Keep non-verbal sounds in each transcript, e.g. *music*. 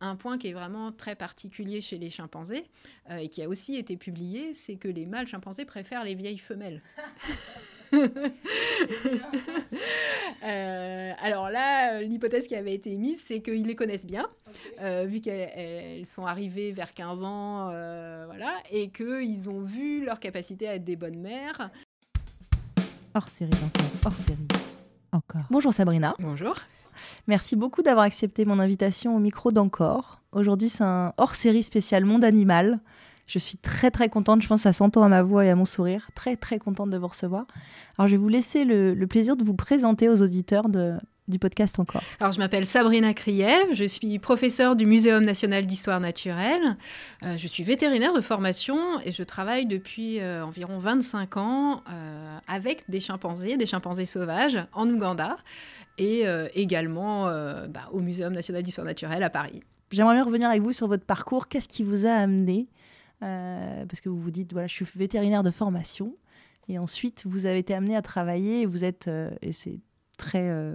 un point qui est vraiment très particulier chez les chimpanzés et qui a aussi été publié, c'est que les mâles chimpanzés préfèrent les vieilles femelles. *laughs* Euh, alors là, l'hypothèse qui avait été émise, c'est qu'ils les connaissent bien, euh, vu qu'elles sont arrivées vers 15 ans, euh, voilà, et qu'ils ont vu leur capacité à être des bonnes mères. Hors série encore, hors série encore. Bonjour Sabrina. Bonjour. Merci beaucoup d'avoir accepté mon invitation au micro d'Encore. Aujourd'hui, c'est un hors série spécial Monde Animal. Je suis très très contente, je pense ça s'entend à ma voix et à mon sourire. Très très contente de vous recevoir. Alors je vais vous laisser le, plaisir de vous présenter aux auditeurs du podcast encore. Alors je m'appelle Sabrina Kriev, je suis professeure du Muséum national d'histoire naturelle. Euh, je suis vétérinaire de formation et je travaille depuis euh, environ 25 ans euh, avec des chimpanzés, des chimpanzés sauvages en Ouganda et également bah, au Muséum national d'histoire naturelle à Paris. J'aimerais bien revenir avec vous sur votre parcours. Qu'est-ce qui vous a amené euh, parce que vous vous dites, voilà, je suis vétérinaire de formation, et ensuite vous avez été amené à travailler, vous êtes, euh, et c'est très, euh,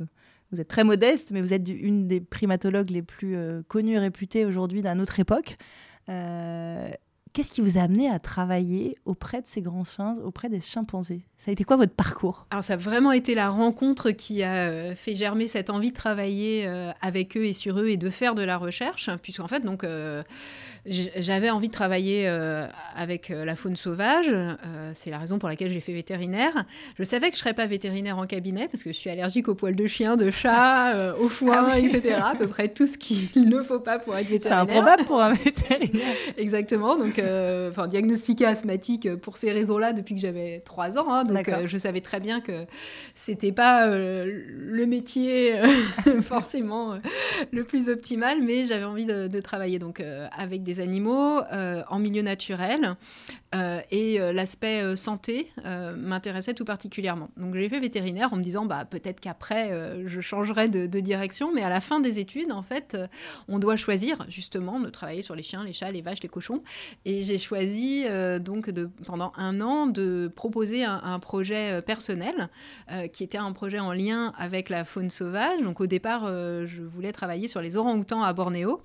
vous êtes très modeste, mais vous êtes une des primatologues les plus connues et réputées aujourd'hui d'une autre époque. Qu'est-ce qui vous a amené à travailler auprès de ces grands chiens, auprès des chimpanzés? Ça a été quoi votre parcours? Alors ça a vraiment été la rencontre qui a fait germer cette envie de travailler avec eux et sur eux et de faire de la recherche, puisqu'en fait donc j'avais envie de travailler euh, avec euh, la faune sauvage. Euh, c'est la raison pour laquelle j'ai fait vétérinaire. Je savais que je ne serais pas vétérinaire en cabinet parce que je suis allergique aux poils de chien, de chat, au foin, ah etc. À peu près tout ce qu'il ne faut pas pour être vétérinaire. C'est improbable pour un vétérinaire. Exactement. Donc, enfin, diagnostiqué asthmatique pour ces raisons-là depuis que j'avais trois ans. Hein. donc, je savais très bien que c'était pas le métier *laughs* forcément le plus optimal, mais j'avais envie de, de, travailler donc avec des animaux euh, en milieu naturel. Euh, et euh, l'aspect santé m'intéressait tout particulièrement. Donc j'ai fait vétérinaire en me disant bah, peut-être qu'après je changerai de, direction, mais à la fin des études, en fait, on doit choisir justement de travailler sur les chiens, les chats, les vaches, les cochons. Et j'ai choisi donc de, pendant un an de proposer un, un projet personnel qui était un projet en lien avec la faune sauvage. Donc au départ, je voulais travailler sur les orang-outans à Bornéo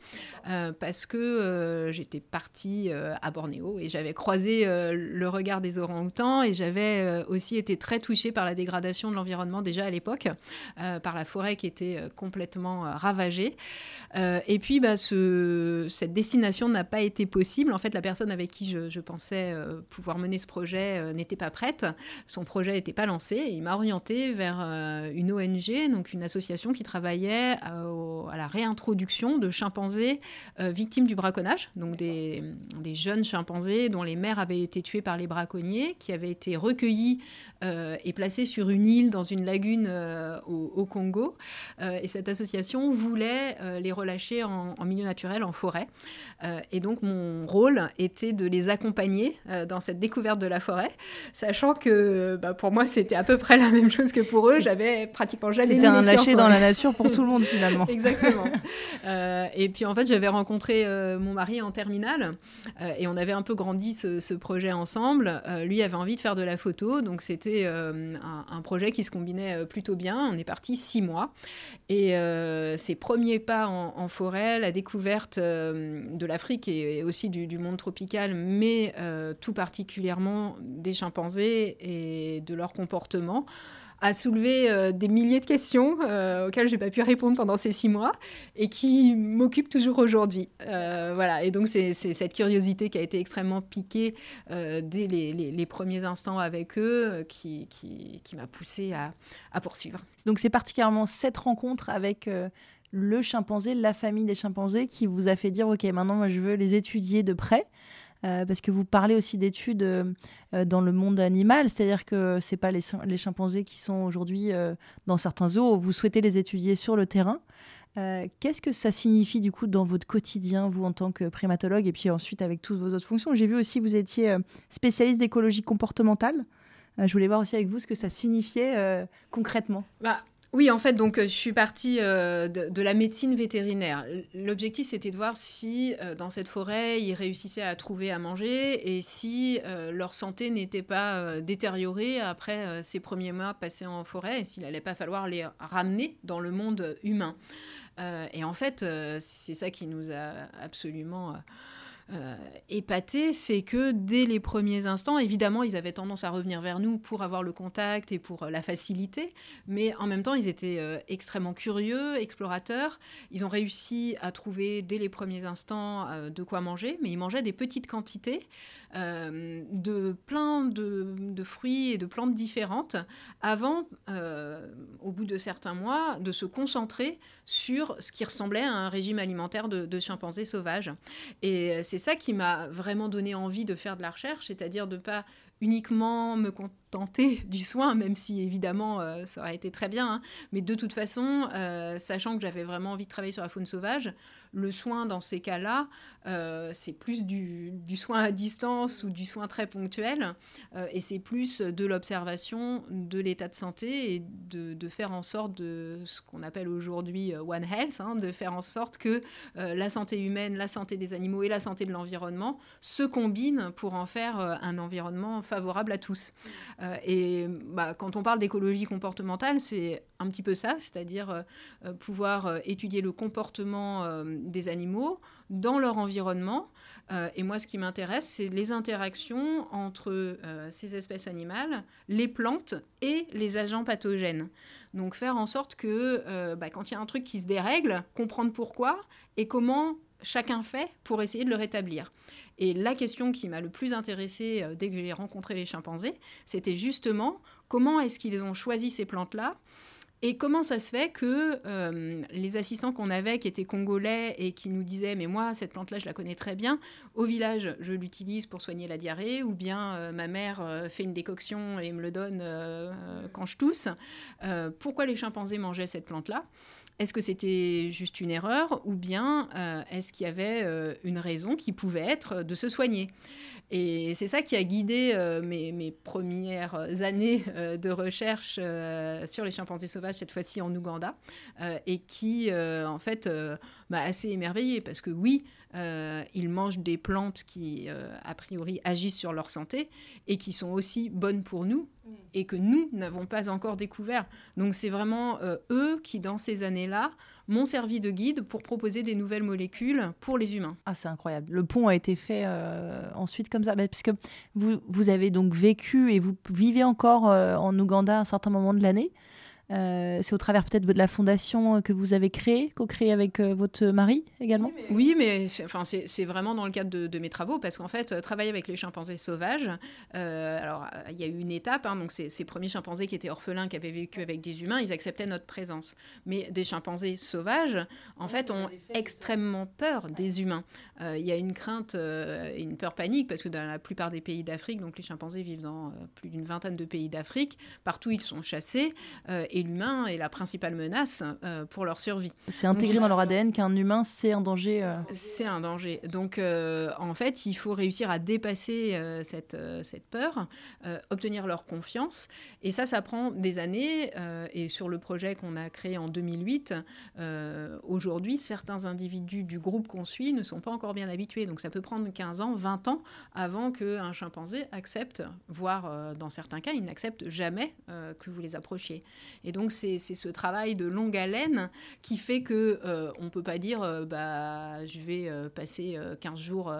parce que euh, j'étais partie euh, à Bornéo et j'avais croisé euh, le regard des orang-outans et j'avais aussi été très touchée par la dégradation de l'environnement déjà à l'époque, par la forêt qui était complètement ravagée. et puis, bah, ce, cette destination n'a pas été possible. En fait, la personne avec qui je, pensais pouvoir mener ce projet n'était pas prête. Son projet n'était pas lancé. Il m'a orientée vers une ONG, donc une association qui travaillait à, la réintroduction de chimpanzés victimes du braconnage donc des, jeunes chimpanzés dont les mères avaient été tuées par les braconniers, qui avaient été recueillis euh, et placés sur une île dans une lagune euh, au, Congo. Euh, et cette association voulait les relâcher en, milieu naturel, en forêt. et donc mon rôle était de les accompagner dans cette découverte de la forêt, sachant que bah, pour moi c'était à peu près la même chose que pour eux. J'avais pratiquement jamais C'était un lâcher dans la nature pour tout le monde finalement. *laughs* Exactement. et puis en fait j'avais rencontré mon mari en terminale et on avait un peu grandi ce, projet ensemble. Euh, lui avait envie de faire de la photo, donc c'était euh, un, projet qui se combinait plutôt bien. On est parti six mois et ses premiers pas en, forêt, la découverte de l'Afrique et, aussi du, monde tropical, mais tout particulièrement des chimpanzés et de leur comportement a soulevé euh, des milliers de questions euh, auxquelles j'ai pas pu répondre pendant ces six mois et qui m'occupent toujours aujourd'hui. Euh, voilà, et donc c'est cette curiosité qui a été extrêmement piquée dès les, les, premiers instants avec eux qui, qui, qui m'a poussée à, à, poursuivre. Donc c'est particulièrement cette rencontre avec le chimpanzé, la famille des chimpanzés qui vous a fait dire, OK, maintenant moi je veux les étudier de près. Euh, parce que vous parlez aussi d'études euh, euh, dans le monde animal, c'est-à-dire que ce pas les, chimpanzés qui sont aujourd'hui dans certains zoos, vous souhaitez les étudier sur le terrain. Qu'est-ce que ça signifie du coup dans votre quotidien, vous en tant que primatologue, et puis ensuite avec toutes vos autres fonctions? J'ai vu aussi que vous étiez spécialiste d'écologie comportementale. je voulais voir aussi avec vous ce que ça signifiait concrètement. Bah, oui, en fait, donc je suis partie euh, de, la médecine vétérinaire. L'objectif, c'était de voir si euh, dans cette forêt, ils réussissaient à trouver à manger et si euh, leur santé n'était pas détériorée après ces premiers mois passés en forêt et s'il n'allait pas falloir les ramener dans le monde humain. et en fait, c'est ça qui nous a absolument euh, épaté, c'est que dès les premiers instants, évidemment, ils avaient tendance à revenir vers nous pour avoir le contact et pour euh, la facilité, mais en même temps, ils étaient euh, extrêmement curieux, explorateurs. Ils ont réussi à trouver dès les premiers instants de quoi manger, mais ils mangeaient des petites quantités. Euh, de plein de, fruits et de plantes différentes avant, euh, au bout de certains mois, de se concentrer sur ce qui ressemblait à un régime alimentaire de, de chimpanzés sauvages. Et c'est ça qui m'a vraiment donné envie de faire de la recherche, c'est-à-dire de pas uniquement me contenter *laughs* du soin, même si évidemment euh, ça aurait été très bien. Hein. Mais de toute façon, sachant que j'avais vraiment envie de travailler sur la faune sauvage, le soin dans ces cas-là, euh, c'est plus du, soin à distance ou du soin très ponctuel, euh, et c'est plus de l'observation de l'état de santé et de, faire en sorte de ce qu'on appelle aujourd'hui euh, One Health, hein, de faire en sorte que la santé humaine, la santé des animaux et la santé de l'environnement se combinent pour en faire un environnement favorable à tous. Et bah, quand on parle d'écologie comportementale, c'est un petit peu ça, c'est-à-dire pouvoir étudier le comportement des animaux dans leur environnement. Euh, et moi, ce qui m'intéresse, c'est les interactions entre euh, ces espèces animales, les plantes et les agents pathogènes. Donc faire en sorte que euh, bah, quand il y a un truc qui se dérègle, comprendre pourquoi et comment chacun fait pour essayer de le rétablir. Et la question qui m'a le plus intéressée dès que j'ai rencontré les chimpanzés, c'était justement comment est-ce qu'ils ont choisi ces plantes-là et comment ça se fait que euh, les assistants qu'on avait, qui étaient congolais et qui nous disaient Mais moi, cette plante-là, je la connais très bien. Au village, je l'utilise pour soigner la diarrhée, ou bien euh, ma mère euh, fait une décoction et me le donne quand je tousse. pourquoi les chimpanzés mangeaient cette plante-là? Est-ce que c'était juste une erreur ou bien est-ce qu'il y avait une raison qui pouvait être de se soigner? Et c'est ça qui a guidé euh, mes, premières années euh, de recherche euh, sur les chimpanzés sauvages, cette fois-ci en Ouganda, et qui, en fait, m'a assez émerveillée parce que oui, ils mangent des plantes qui, a priori, agissent sur leur santé et qui sont aussi bonnes pour nous et que nous n'avons pas encore découvert. Donc c'est vraiment eux qui, dans ces années-là, m'ont servi de guide pour proposer des nouvelles molécules pour les humains. Ah, c'est incroyable. Le pont a été fait euh, ensuite comme ça, parce que vous, vous avez donc vécu et vous vivez encore euh, en Ouganda à un certain moment de l'année. Euh, c'est au travers peut-être de la fondation que vous avez créée, co-créée avec euh, votre mari également Oui, mais, enfin, c'est vraiment dans le cadre de, mes travaux, parce qu'en fait, euh, travailler avec les chimpanzés sauvages, alors il y a eu une étape, hein, donc ces, premiers chimpanzés qui étaient orphelins, qui avaient vécu avec des humains, ils acceptaient notre présence. Mais des chimpanzés sauvages, en fait, ont extrêmement peur des humains. Il y a une crainte, une peur panique, parce que dans la plupart des pays d'Afrique, donc les chimpanzés vivent dans plus d'une vingtaine de pays d'Afrique, partout ils sont chassés l'humain est la principale menace euh, pour leur survie. C'est intégré dans leur ADN qu'un humain, c'est un danger. Euh. C'est un danger. Donc, euh, en fait, il faut réussir à dépasser cette, cette peur, obtenir leur confiance. Et ça, ça prend des années. et sur le projet qu'on a créé en 2008, aujourd'hui, certains individus du groupe qu'on suit ne sont pas encore bien habitués. Donc, ça peut prendre 15 ans, 20 ans avant qu'un chimpanzé accepte, voire dans certains cas, il n'accepte jamais que vous les approchiez. Et donc, c'est ce travail de longue haleine qui fait que euh, on peut pas dire euh, bah, je vais euh, passer 15 jours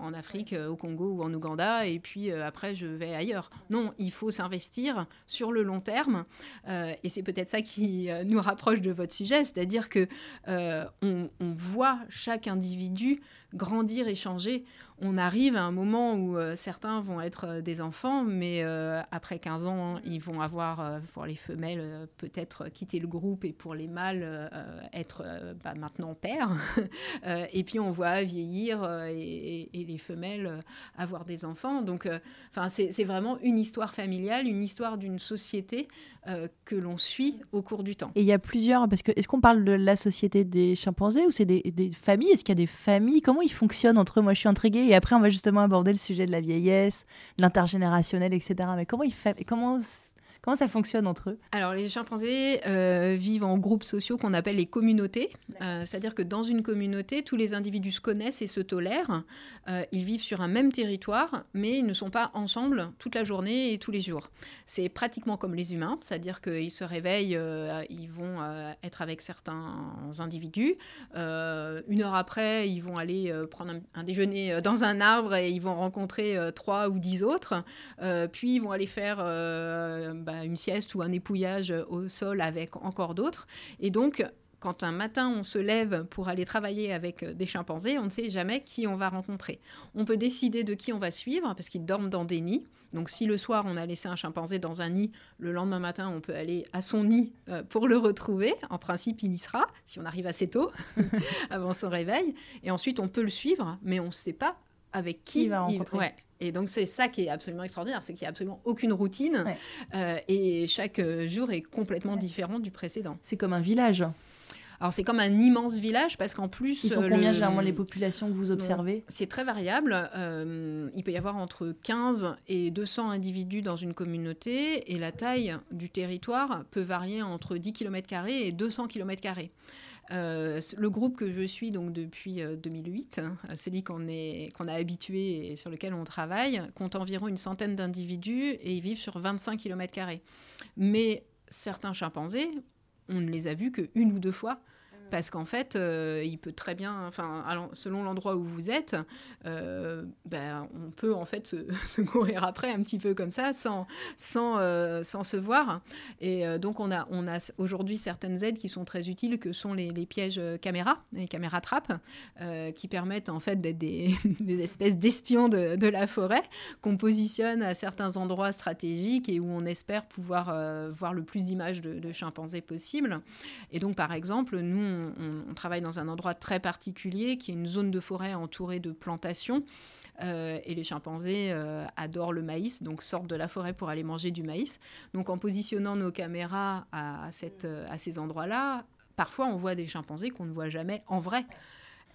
en Afrique, au Congo ou en Ouganda, et puis après je vais ailleurs. Non, il faut s'investir sur le long terme, et c'est peut-être ça qui nous rapproche de votre sujet, c'est-à-dire que on, on, voit chaque individu grandir et changer on arrive à un moment où euh, certains vont être euh, des enfants, mais euh, après 15 ans, ils vont avoir, pour les femelles, peut-être quitter le groupe et pour les mâles, être bah, maintenant père. *laughs* et puis on voit vieillir et, les femelles avoir des enfants. Donc, c'est vraiment une histoire familiale, une histoire d'une société que l'on suit au cours du temps. Et il y a plusieurs, parce que est-ce qu'on parle de la société des chimpanzés ou c'est des, des familles? Est-ce qu'il y a des familles? Comment ils fonctionnent entre eux? Moi, je suis intriguée et après, on va justement aborder le sujet de la vieillesse, l'intergénérationnel, etc. Mais comment il fait, comment, Comment ça fonctionne entre eux? Alors, les chimpanzés euh, vivent en groupes sociaux qu'on appelle les communautés. Euh, c'est-à-dire que dans une communauté, tous les individus se connaissent et se tolèrent. Euh, ils vivent sur un même territoire, mais ils ne sont pas ensemble toute la journée et tous les jours. C'est pratiquement comme les humains, c'est-à-dire qu'ils se réveillent, ils vont être avec certains individus. une heure après, ils vont aller prendre un, déjeuner dans un arbre et ils vont rencontrer trois ou dix autres. puis, ils vont aller faire bah, une sieste ou un épouillage au sol avec encore d'autres. Et donc, quand un matin on se lève pour aller travailler avec des chimpanzés, on ne sait jamais qui on va rencontrer. On peut décider de qui on va suivre parce qu'ils dorment dans des nids. Donc si le soir on a laissé un chimpanzé dans un nid, le lendemain matin on peut aller à son nid euh, pour le retrouver. En principe il y sera si on arrive assez tôt *laughs* avant son réveil. Et ensuite on peut le suivre, mais on ne sait pas avec qui, il va rencontrer. Et donc c'est ça qui est absolument extraordinaire, c'est qu'il n'y a absolument aucune routine euh, et chaque euh, jour est complètement différent du précédent. C'est comme un village. Alors c'est comme un immense village parce qu'en plus... Ils sont euh, combien généralement les populations que vous observez? C'est très variable. il peut y avoir entre 15 et 200 individus dans une communauté et la taille du territoire peut varier entre 10 km et 200 km. Euh, le groupe que je suis donc depuis 2008, euh, hein, celui qu'on qu'on a habitué et sur lequel on travaille, compte environ une centaine d'individus et ils vivent sur 25 km. Mais certains chimpanzés, on ne les a vus qu'une ou deux fois parce qu'en fait, euh, il peut très bien, enfin, selon l'endroit où vous êtes, euh, ben, on peut en fait *laughs* se, courir après un petit peu comme ça, sans, sans, euh, sans se voir. Et donc, on a, on a aujourd'hui certaines aides qui sont très utiles, que sont les, pièges caméras, les caméras trappes, qui permettent en fait d'être *laughs* des, espèces d'espions de, de, la forêt, qu'on positionne à certains endroits stratégiques et où on espère pouvoir voir le plus d'images de, de chimpanzés possible. Et donc, par exemple, nous, on, travaille dans un endroit très particulier qui est une zone de forêt entourée de plantations. Euh, et les chimpanzés euh, adorent le maïs, donc sortent de la forêt pour aller manger du maïs. Donc en positionnant nos caméras à, à ces endroits-là, parfois on voit des chimpanzés qu'on ne voit jamais en vrai.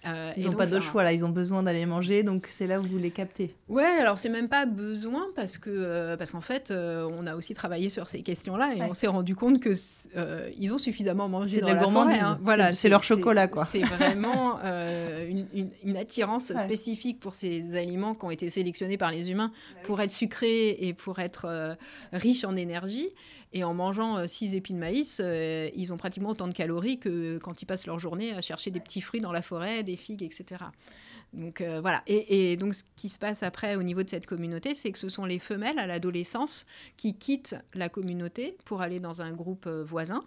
Euh, ils n'ont pas de choix là, ils ont besoin d'aller manger, donc c'est là où vous les captez. Ouais, alors c'est même pas besoin parce que euh, parce qu'en fait, euh, on a aussi travaillé sur ces questions-là et on s'est rendu compte que ils ont suffisamment mangé dans la forêt. Hein. Voilà, c'est leur chocolat quoi. C'est vraiment *laughs* une, une, attirance spécifique pour ces aliments qui ont été sélectionnés par les humains bah pour être sucrés et pour être riches en énergie. Et en mangeant 6 épis de maïs, ils ont pratiquement autant de calories que quand ils passent leur journée à chercher des petits fruits dans la forêt, des figues, etc. Donc euh, voilà. Et, donc ce qui se passe après au niveau de cette communauté, c'est que ce sont les femelles à l'adolescence qui quittent la communauté pour aller dans un groupe euh, voisin.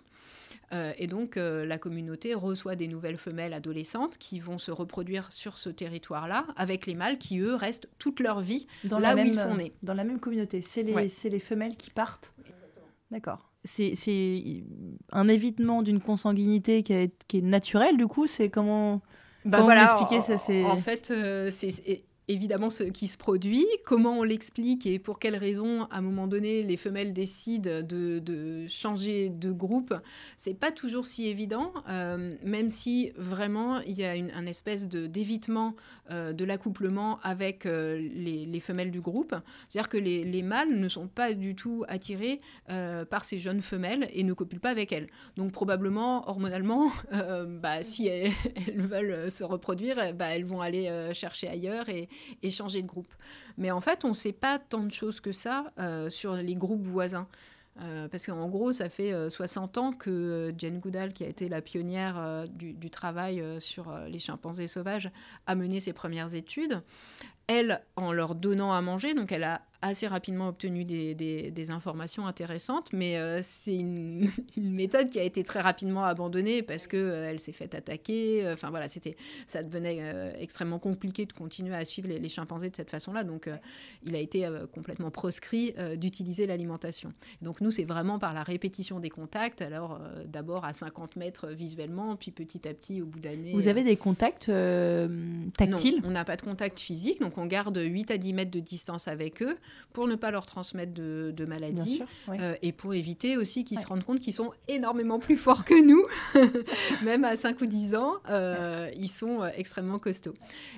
Euh, et donc la communauté reçoit des nouvelles femelles adolescentes qui vont se reproduire sur ce territoire-là, avec les mâles qui, eux, restent toute leur vie dans là où ils sont nés. Dans la même communauté. C'est les, les femelles qui partent D'accord. C'est un évitement d'une consanguinité qui est, qui est naturelle, du coup, c'est comment bah voilà, En, fait, euh, c'est évidemment ce qui se produit, comment on l'explique et pour quelles raisons, à un moment donné, les femelles décident de, changer de groupe, c'est pas toujours si évident, euh, même si vraiment il y a une, un espèce d'évitement euh, de l'accouplement avec euh, les, femelles du groupe. C'est-à-dire que les, mâles ne sont pas du tout attirés par ces jeunes femelles et ne copulent pas avec elles. Donc probablement, hormonalement, *laughs* bah, si elles, *laughs* veulent se reproduire, bah, elles vont aller chercher ailleurs et, changer de groupe. Mais en fait, on ne sait pas tant de choses que ça euh, sur les groupes voisins. Euh, parce qu'en gros, ça fait 60 euh, ans que Jane Goodall, qui a été la pionnière du, travail sur les chimpanzés sauvages, a mené ses premières études. Elle, en leur donnant à manger, donc elle a assez rapidement obtenu des, des, informations intéressantes, mais euh, c'est *laughs* une, méthode qui a été très rapidement abandonnée parce que euh, elle s'est faite attaquer. Euh, enfin voilà, c'était, ça devenait extrêmement compliqué de continuer à suivre les, chimpanzés de cette façon-là. Donc il a été complètement proscrit d'utiliser l'alimentation. Donc nous, c'est vraiment par la répétition des contacts. Alors d'abord à 50 mètres visuellement, puis petit à petit au bout d'année. Vous avez des contacts tactiles Non, on n'a pas de contact physique, donc Donc on garde 8 à 10 mètres de distance avec eux pour ne pas leur transmettre de, maladies et pour éviter aussi qu'ils se rendent compte qu'ils sont énormément plus forts que nous, *laughs* même à 5 ou 10 ans, ils sont extrêmement costauds.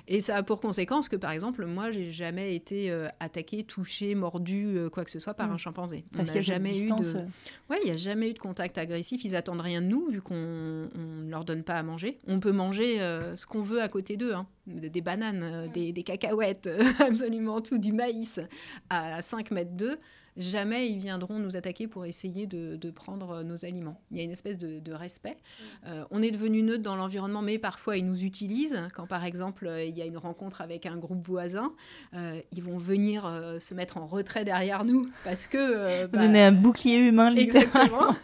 Et ça a pour conséquence que par exemple, moi, j'ai jamais été attaqué, touché, mordu, quoi que ce soit par mm. un chimpanzé. Parce qu'il n'y a jamais eu de... Ouais, il n'y a jamais eu de contact agressif. Ils attendent rien de nous vu qu'on ne leur donne pas à manger. On peut manger euh, ce qu'on veut à côté d'eux, hein. des, bananes, euh, des, des, cacahuètes, *laughs* absolument tout, du maïs à 5 mètres d'eux jamais ils viendront nous attaquer pour essayer de, prendre nos aliments. Il y a une espèce de, respect. Euh, on est devenu neutre dans l'environnement, mais parfois ils nous utilisent. Quand par exemple il y a une rencontre avec un groupe voisin, euh, ils vont venir euh, se mettre en retrait derrière nous parce que... Bah, Donner un bouclier humain, littéralement.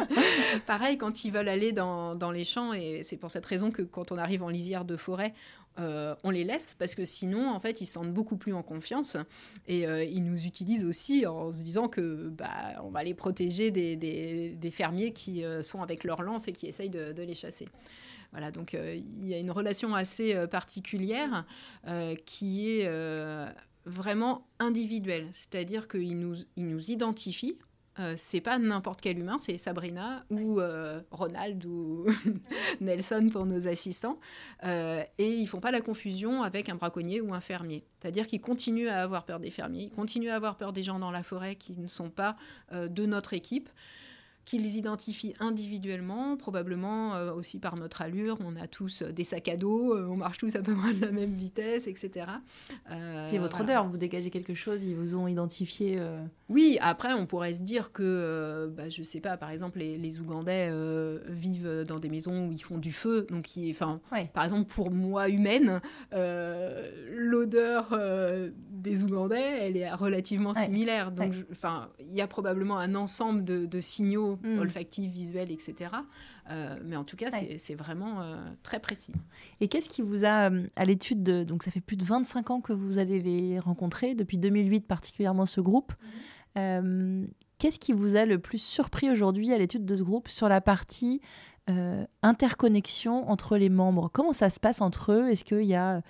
*laughs* Pareil, quand ils veulent aller dans, dans les champs, et c'est pour cette raison que quand on arrive en lisière de forêt, euh, on les laisse parce que sinon, en fait, ils se sentent beaucoup plus en confiance et euh, ils nous utilisent aussi en se disant que bah, on va les protéger des, fermiers qui euh, sont avec leur lance et qui essayent de, les chasser. Voilà, donc il y a une relation assez particulière qui est vraiment individuelle, c'est-à-dire qu'ils nous, ils nous identifient euh, c'est pas n'importe quel humain, c'est Sabrina ou euh, Ronald ou *laughs* Nelson pour nos assistants. Euh, et ils font pas la confusion avec un braconnier ou un fermier. C'est-à-dire qu'ils continuent à avoir peur des fermiers, ils continuent à avoir peur des gens dans la forêt qui ne sont pas de notre équipe qu'ils identifient individuellement, probablement euh, aussi par notre allure. On a tous euh, des sacs à dos, euh, on marche tous à peu près de la même vitesse, etc. Et votre odeur, vous dégagez quelque chose, ils vous ont identifié Oui, après, on pourrait se dire que, bah, je sais pas, par exemple, les, les Ougandais vivent dans des maisons où ils font du feu. Donc, enfin, par exemple, pour moi, humaine, l'odeur des Ougandais, elle est relativement similaire. Donc, enfin, il y a probablement un ensemble de signaux Mm. olfactif, visuel, etc. Euh, mais en tout cas, c'est vraiment euh, très précis. Et qu'est-ce qui vous a, euh, à l'étude de... Donc ça fait plus de 25 ans que vous allez les rencontrer, depuis 2008 particulièrement ce groupe. Mm-hmm. qu'est-ce qui vous a le plus surpris aujourd'hui à l'étude de ce groupe sur la partie interconnexion entre les membres? Comment ça se passe entre eux? Est-ce qu'il y a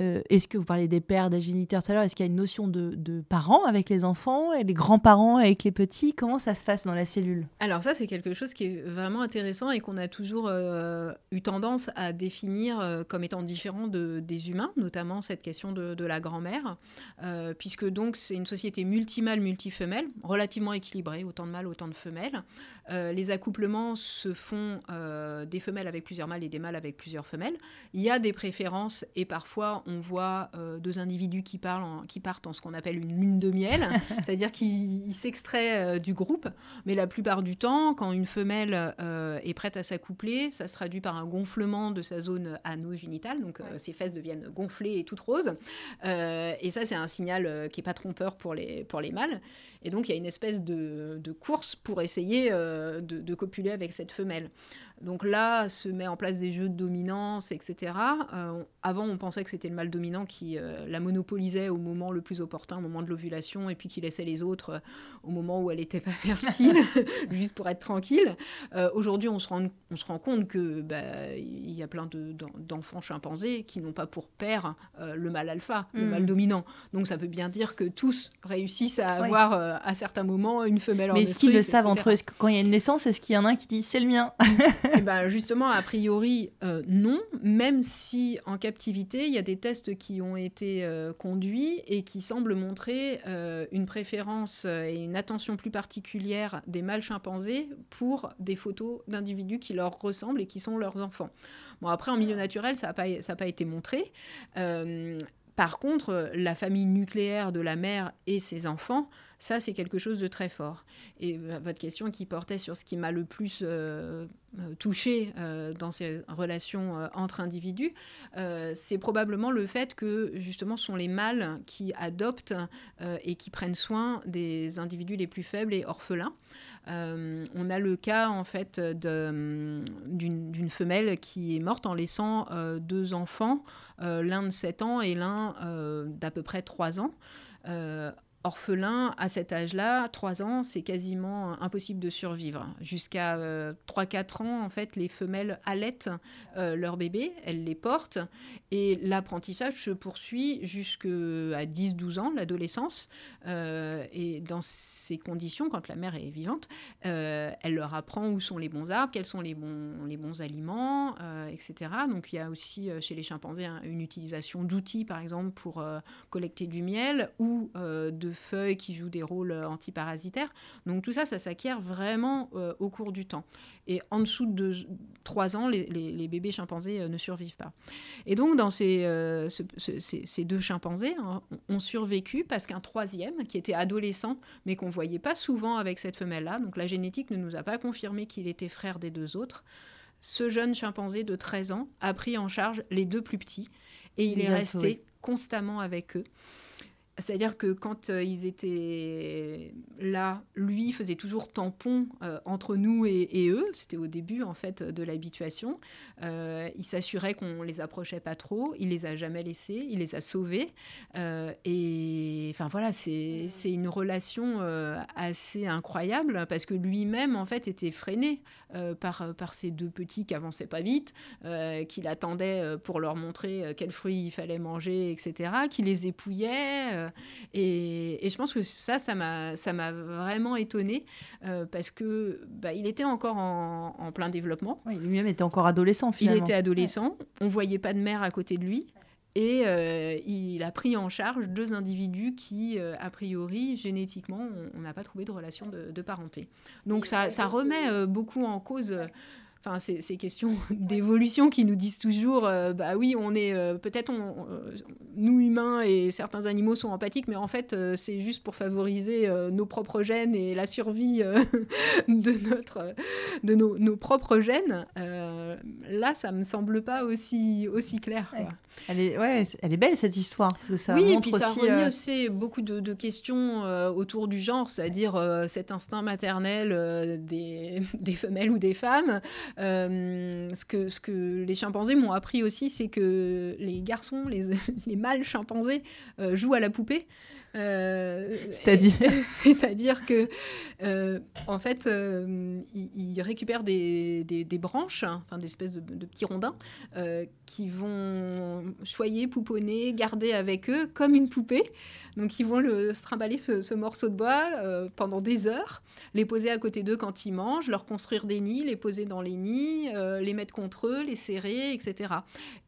euh, est-ce que vous parlez des pères, des géniteurs tout à l'heure Est-ce qu'il y a une notion de, parents avec les enfants et les grands-parents avec les petits? Comment ça se passe dans la cellule? Alors ça, c'est quelque chose qui est vraiment intéressant et qu'on a toujours euh, eu tendance à définir euh, comme étant différent de, des humains, notamment cette question de, la grand-mère, puisque donc c'est une société multimâle, multifemelle, relativement équilibrée, autant de mâles, autant de femelles. les accouplements se font des femelles avec plusieurs mâles et des mâles avec plusieurs femelles. Il y a des préférences et parfois on voit euh, deux individus qui, parlent qui partent en ce qu'on appelle une lune de miel, *laughs* c'est-à-dire qu'ils s'extraient euh, du groupe. Mais la plupart du temps, quand une femelle euh, est prête à s'accoupler, ça se traduit par un gonflement de sa zone anogénitale, donc ses fesses deviennent gonflées et toutes roses. et ça, c'est un signal qui n'est pas trompeur pour les, pour les mâles. Et donc, il y a une espèce de, course pour essayer de, de, copuler avec cette femelle. Donc là, se met en place des jeux de dominance, etc. Euh, avant, on pensait que c'était le mâle dominant qui euh, la monopolisait au moment le plus opportun, au moment de l'ovulation, et puis qui laissait les autres euh, au moment où elle n'était pas fertile, *laughs* juste pour être tranquille. Aujourd'hui, on, se rend, on se rend compte que bah, il y a plein d'enfants chimpanzés qui n'ont pas pour père le mâle alpha, le mâle hmm. dominant. Donc ça veut bien dire que tous réussissent à avoir à certains moments une femelle Mais est-ce qu'ils le savent entre eux? Quand il y a une naissance, est-ce qu'il y en a un qui dit c'est le mien? *laughs* eh ben, justement, a priori, euh, non, même si en captivité, il y a des tests qui ont été euh, conduits et qui semblent montrer euh, une préférence et une attention plus particulière des mâles chimpanzés pour des photos d'individus qui leur ressemblent et qui sont leurs enfants. Bon, après, en milieu naturel, ça n'a pas, pas, été montré. par contre, la famille nucléaire de la mère et ses enfants, ça, c'est quelque chose de très fort. Et euh, votre question qui portait sur ce qui m'a le plus euh, euh, touché dans ces relations entre individus, c'est probablement le fait que justement ce sont les mâles qui adoptent et qui prennent soin des individus les plus faibles et orphelins. on a le cas en fait d'une femelle qui est morte en laissant deux enfants, l'un de 7 ans et l'un d'à peu près 3 ans orphelin, à cet âge-là, 3 ans, c'est quasiment impossible de survivre. Jusqu'à 3-4 ans, en fait, les femelles allaitent leurs bébés, elles les portent, et l'apprentissage se poursuit jusqu'à 10-12 ans, l'adolescence. et dans ces conditions, quand la mère est vivante, elle leur apprend où sont les bons arbres, quels sont les bons, les bons aliments, etc. Donc il y a aussi chez les chimpanzés une utilisation d'outils, par exemple, pour collecter du miel ou de feuilles qui jouent des rôles euh, antiparasitaires. Donc tout ça, ça s'acquiert vraiment euh, au cours du temps. Et en dessous de 3 ans, les, bébés chimpanzés euh, ne survivent pas. Et donc dans ces, ces, deux chimpanzés hein, ont survécu parce qu'un troisième, qui était adolescent, mais qu'on voyait pas souvent avec cette femelle-là, donc la génétique ne nous a pas confirmé qu'il était frère des deux autres, ce jeune chimpanzé de 13 ans a pris en charge les deux plus petits et il, est resté constamment avec eux. C'est-à-dire que quand euh, ils étaient là, lui faisait toujours tampon euh, entre nous et, eux. C'était au début en fait de l'habituation. Euh, il s'assurait qu'on les approchait pas trop. Il les a jamais laissés. Il les a sauvés. et enfin voilà, c'est une relation assez incroyable parce que lui-même en fait était freiné par par ces deux petits qui avançaient pas vite, qu'il attendait pour leur montrer quels fruits il fallait manger, etc. Qui les épouillait. Et, je pense que ça, ça m'a vraiment étonné euh, parce que bah, il était encore en, plein développement. lui-même était encore adolescent finalement. Il était adolescent, on voyait pas de mère à côté de lui. Et euh, il a pris en charge deux individus qui, euh, a priori, génétiquement, on n'a pas trouvé de relation de, parenté. Donc ça, ça remet beaucoup en cause enfin ces, ces questions *laughs* d'évolution qui nous disent toujours euh, bah oui on est euh, peut-être on, euh, nous humains et certains animaux sont empathiques mais en fait c'est juste pour favoriser nos propres gènes et la survie *laughs* de notre de nos, nos propres gènes. Là ça me semble pas aussi aussi clair elle est ouais elle est belle cette histoire parce que ça oui et puis ça remet aussi beaucoup de, de questions autour du genre c'est-à-dire cet instinct maternel des, *laughs* des femelles ou des femmes euh, ce, que, ce que les chimpanzés m'ont appris aussi, c'est que les garçons, les, *laughs* les mâles chimpanzés, euh, jouent à la poupée. Euh, c'est-à-dire *laughs* C'est-à-dire que, en fait, ils, récupèrent des, des, branches, enfin des espèces de, de petits rondins, qui vont choyer, pouponner, garder avec eux comme une poupée. Donc ils vont le, se trimballer ce, morceau de bois euh, pendant des heures, les poser à côté d'eux quand ils mangent, leur construire des nids, les poser dans les nids, euh, les mettre contre eux, les serrer, etc.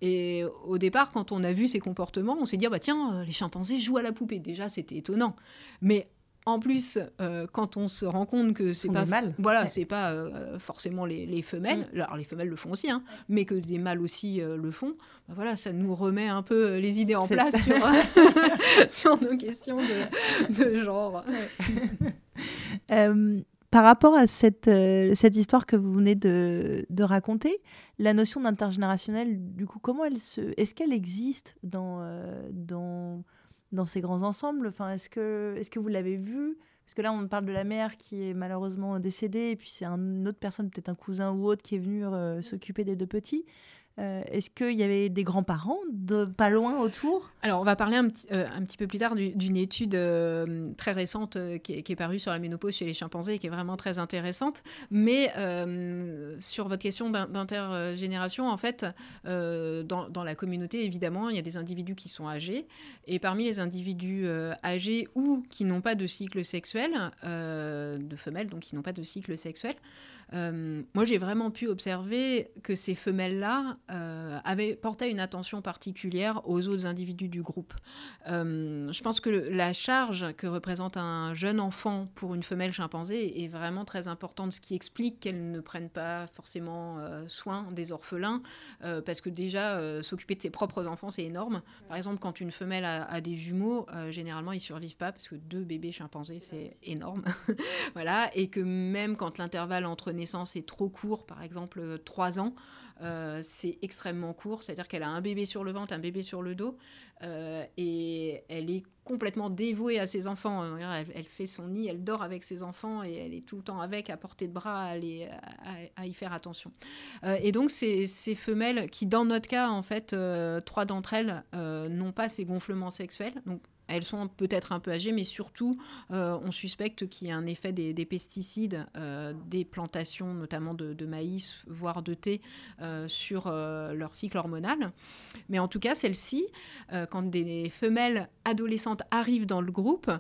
Et au départ, quand on a vu ces comportements, on s'est dit, ah bah tiens, euh, les chimpanzés jouent à la poupée. Déjà, c'était étonnant. Mais en plus, euh, quand on se rend compte que c'est pas mâles. voilà, c'est pas euh, forcément les, femelles. Mm. Alors les femelles le font aussi, hein, mais que des mâles aussi euh, le font. Bah voilà, ça nous remet un peu les idées en place *laughs* sur, *laughs* sur nos questions de, genre. *laughs* par rapport à cette, cette histoire que vous venez de, de raconter, la notion d'intergénérationnel, du coup, comment elle se, est-ce qu'elle existe dans dans dans ces grands ensembles enfin, Est-ce que, est que vous l'avez vu? Parce que là, on parle de la mère qui est malheureusement décédée, et puis c'est une autre personne, peut-être un cousin ou autre, qui est venu euh, s'occuper des deux petits. Euh, est-ce qu'il y avait des grands-parents de pas loin autour? Alors, on va parler un, petit, euh, peu plus tard d'une étude euh, très récente qui, est, parue sur la ménopause chez les chimpanzés et qui est vraiment très intéressante. Mais sur votre question d'intergénération, en fait, dans, dans, la communauté, évidemment, il y a des individus qui sont âgés. Et parmi les individus âgés ou qui n'ont pas de cycle sexuel, de femelles, donc qui n'ont pas de cycle sexuel, euh, moi, j'ai vraiment pu observer que ces femelles-là euh, avaient porté une attention particulière aux autres individus du groupe. Euh, je pense que la charge que représente un jeune enfant pour une femelle chimpanzé est vraiment très importante, ce qui explique qu'elles ne prennent pas forcément soin des orphelins, parce que déjà, s'occuper de ses propres enfants, c'est énorme. Par exemple, quand une femelle a, des jumeaux, généralement, ils survivent pas, parce que deux bébés chimpanzés, c'est énorme. *laughs* voilà, et que même quand l'intervalle entre naissance est trop court, par exemple 3 ans, euh, c'est extrêmement court, c'est-à-dire qu'elle a un bébé sur le ventre, un bébé sur le dos, euh, et elle est complètement dévouée à ses enfants. Elle, fait son nid, elle dort avec ses enfants, et elle est tout le temps avec, à portée de bras, à, à, y faire attention. Euh, et donc, ces, ces, femelles, qui dans notre cas, en fait, trois d'entre elles n'ont pas ces gonflements sexuels, donc elles sont peut-être un peu âgées, mais surtout, on suspecte qu'il y a un effet des, pesticides, des plantations, notamment de, maïs, voire de thé, sur leur cycle hormonal. Mais en tout cas, celles-ci, quand des femelles adolescentes arrivent dans le groupe,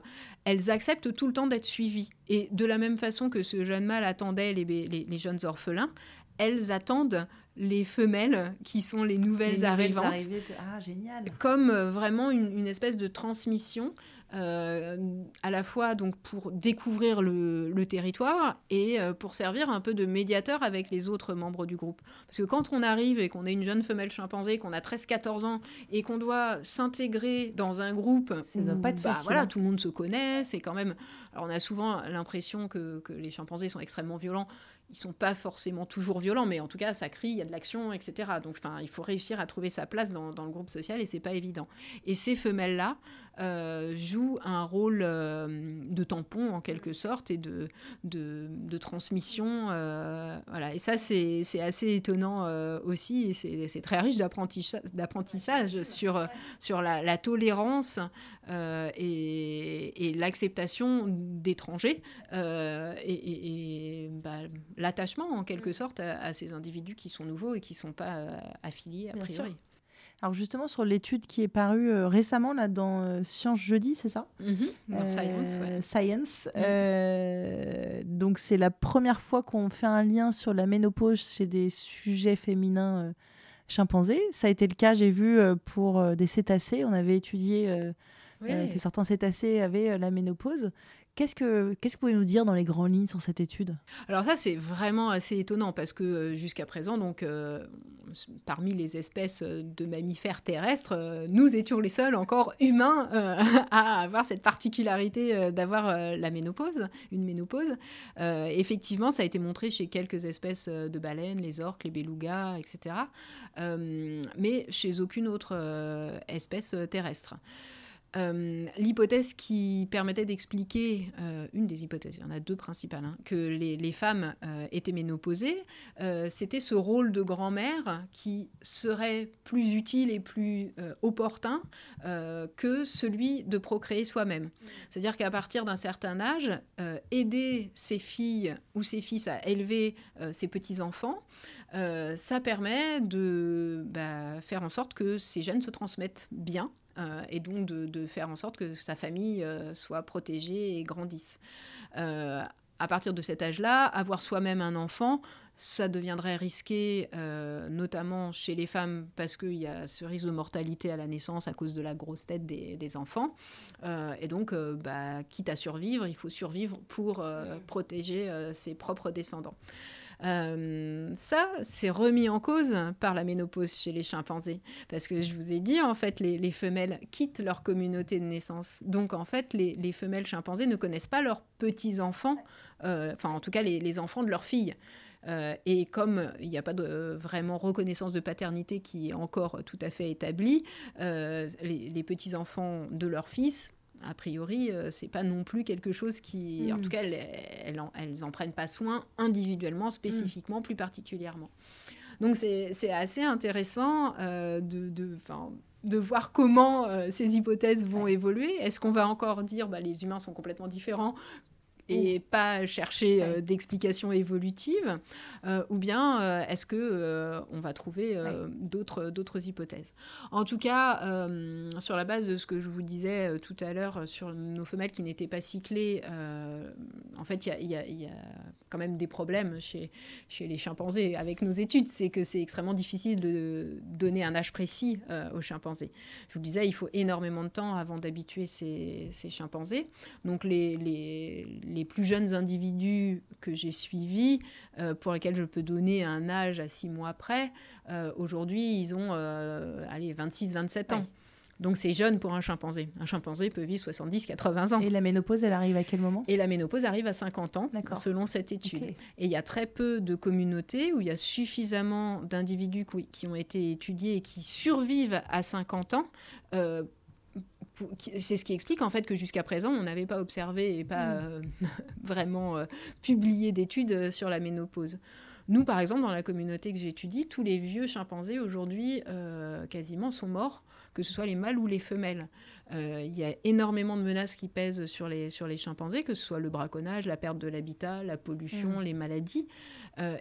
elles acceptent tout le temps d'être suivies. Et de la même façon que ce jeune mâle attendait les, jeunes orphelins, elles attendent les femelles qui sont les nouvelles arrivantes. Ah, génial. Comme euh, vraiment une, espèce de transmission euh, à la fois donc pour découvrir le, territoire et euh, pour servir un peu de médiateur avec les autres membres du groupe. Parce que quand on arrive et qu'on est une jeune femelle chimpanzé, qu'on a 13-14 ans et qu'on doit s'intégrer dans un groupe, ça pas être bah, facile. Voilà, hein. tout le monde se connaît, c'est quand même. Alors on a souvent l'impression que, que les chimpanzés sont extrêmement violents ils sont pas forcément toujours violents, mais en tout cas, ça crie, il y a de l'action, etc. Donc, enfin, il faut réussir à trouver sa place dans, le groupe social et c'est pas évident. Et ces femelles-là euh, jouent un rôle euh, de tampon en quelque sorte et de, de, transmission. Euh, voilà. Et ça, c'est assez étonnant aussi et c'est très riche d'apprentissage sur, sur la, tolérance et, l'acceptation d'étrangers et, bah, l'attachement en quelque sorte à, ces individus qui sont nouveaux et qui ne sont pas affiliés a priori. Alors justement sur l'étude qui est parue euh, récemment là dans euh, Science Jeudi, c'est ça? Mm-hmm. Science, ouais. Science. Mm. donc c'est la première fois qu'on fait un lien sur la ménopause chez des sujets féminins chimpanzés. Ça a été le cas, j'ai vu pour des cétacés. On avait étudié que certains cétacés avaient la ménopause. Qu'est-ce que, qu'est-ce que vous pouvez nous dire dans les grandes lignes sur cette étude? Alors ça, c'est vraiment assez étonnant parce que euh, jusqu'à présent, donc, euh, parmi les espèces de mammifères terrestres, euh, nous étions les seuls encore humains *laughs* à avoir cette particularité d'avoir la ménopause, une ménopause. effectivement, ça a été montré chez quelques espèces de baleines, les orques, les belugas, etc. mais chez aucune autre espèce terrestre. Euh, l'hypothèse qui permettait d'expliquer, euh, une des hypothèses, il y en a deux principales, hein, que les, femmes euh, étaient ménopausées, c'était ce rôle de grand-mère qui serait plus utile et plus opportun que celui de procréer soi-même. C'est-à-dire qu'à partir d'un certain âge, aider ses filles ou ses fils à élever ses petits-enfants, ça permet de bah, faire en sorte que ces gènes se transmettent bien euh, et donc de, faire en sorte que sa famille euh, soit protégée et grandisse. Euh, à partir de cet âge-là, avoir soi-même un enfant, ça deviendrait risqué, notamment chez les femmes, parce qu'il y a ce risque de mortalité à la naissance à cause de la grosse tête des, enfants. et donc, bah, quitte à survivre, il faut survivre pour protéger ses propres descendants. Euh, ça, c'est remis en cause par la ménopause chez les chimpanzés. Parce que je vous ai dit, en fait, les, femelles quittent leur communauté de naissance. Donc, en fait, les, femelles chimpanzés ne connaissent pas leurs petits-enfants, euh, enfin, en tout cas, les, enfants de leurs filles. Euh, et comme il n'y a pas de vraiment reconnaissance de paternité qui est encore tout à fait établie, les petits-enfants de leurs fils a priori, euh, c'est pas non plus quelque chose qui, en mm. tout cas, elles, elles, en, prennent pas soin individuellement, spécifiquement, mm. plus particulièrement. Donc c'est assez intéressant euh, de, de, de, voir comment euh, ces hypothèses vont évoluer. Est-ce qu'on va encore dire bah, les humains sont complètement différents et pas chercher euh, d'explications évolutives, euh, ou bien euh, est-ce que on va trouver d'autres d'autres hypothèses. En tout cas, sur la base de ce que je vous disais tout à l'heure sur nos femelles qui n'étaient pas cyclées, en fait, il y, y a, quand même des problèmes chez chez les chimpanzés avec nos études, c'est que c'est extrêmement difficile de donner un âge précis aux chimpanzés. Je vous le disais, il faut énormément de temps avant d'habituer ces, ces chimpanzés. Donc les, les, les les plus jeunes individus que j'ai suivis, euh, pour lesquels je peux donner un âge à six mois près, euh, aujourd'hui, ils ont euh, 26-27 ans. Donc c'est jeune pour un chimpanzé. Un chimpanzé peut vivre 70-80 ans. Et la ménopause, elle arrive à quel moment? Et la ménopause arrive à 50 ans, selon cette étude. Et il y a très peu de communautés où il y a suffisamment d'individus qui ont été étudiés et qui survivent à 50 ans euh, c'est ce qui explique en fait que jusqu'à présent, on n'avait pas observé et pas mm. euh, *laughs* vraiment euh, publié d'études euh, sur la ménopause. Nous, par exemple, dans la communauté que j'étudie, tous les vieux chimpanzés aujourd'hui, quasiment, sont morts que ce soit les mâles ou les femelles. Il y a énormément de menaces qui pèsent sur les, sur les chimpanzés, que ce soit le braconnage, la perte de l'habitat, la pollution, mm. les maladies.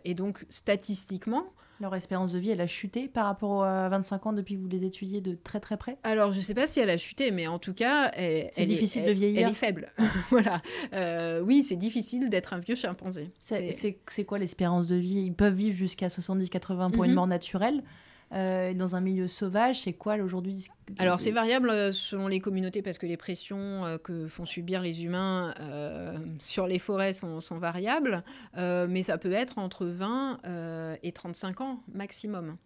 Et donc, statistiquement... Leur espérance de vie, elle a chuté par rapport à 25 ans depuis que vous les étudiez de très très près? Alors, je ne sais pas si elle a chuté, mais en tout cas, elle, c'est difficile de vieillir. Elle est faible. *laughs* voilà. Euh, oui, c'est difficile d'être un vieux chimpanzé. C'est quoi l'espérance de vie? Ils peuvent vivre jusqu'à 70-80 pour une mhm. mort naturelle. Euh, dans un milieu sauvage, c'est quoi aujourd'hui Alors c'est variable euh, selon les communautés parce que les pressions euh, que font subir les humains sur les forêts sont, variables, mais ça peut être entre 20 et 35 ans maximum.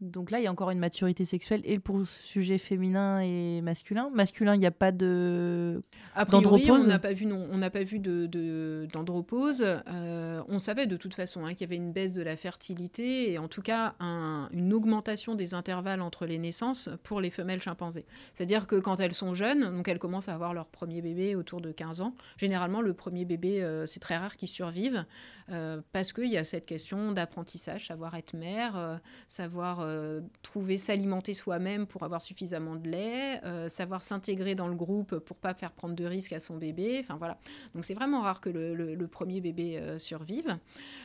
Donc là, il y a encore une maturité sexuelle et pour le sujet féminin et masculin. Masculin, il n'y a pas de d'andropause. On n'a pas vu non, on n'a pas vu de d'andropause. Euh, on savait de toute façon hein, qu'il y avait une baisse de la fertilité et en tout cas une augmentation des intervalles entre les naissances pour les femelles chimpanzés. C'est-à-dire que quand elles sont jeunes, donc elles commencent à avoir leur premier bébé autour de 15 ans. Généralement, le premier bébé, euh, c'est très rare qu'il survive euh, parce qu'il y a cette question d'apprentissage, savoir être mère, savoir euh, trouver s'alimenter soi-même pour avoir suffisamment de lait, euh, savoir s'intégrer dans le groupe pour pas faire prendre de risques à son bébé. Enfin voilà. Donc c'est vraiment rare que le, premier bébé euh, survive.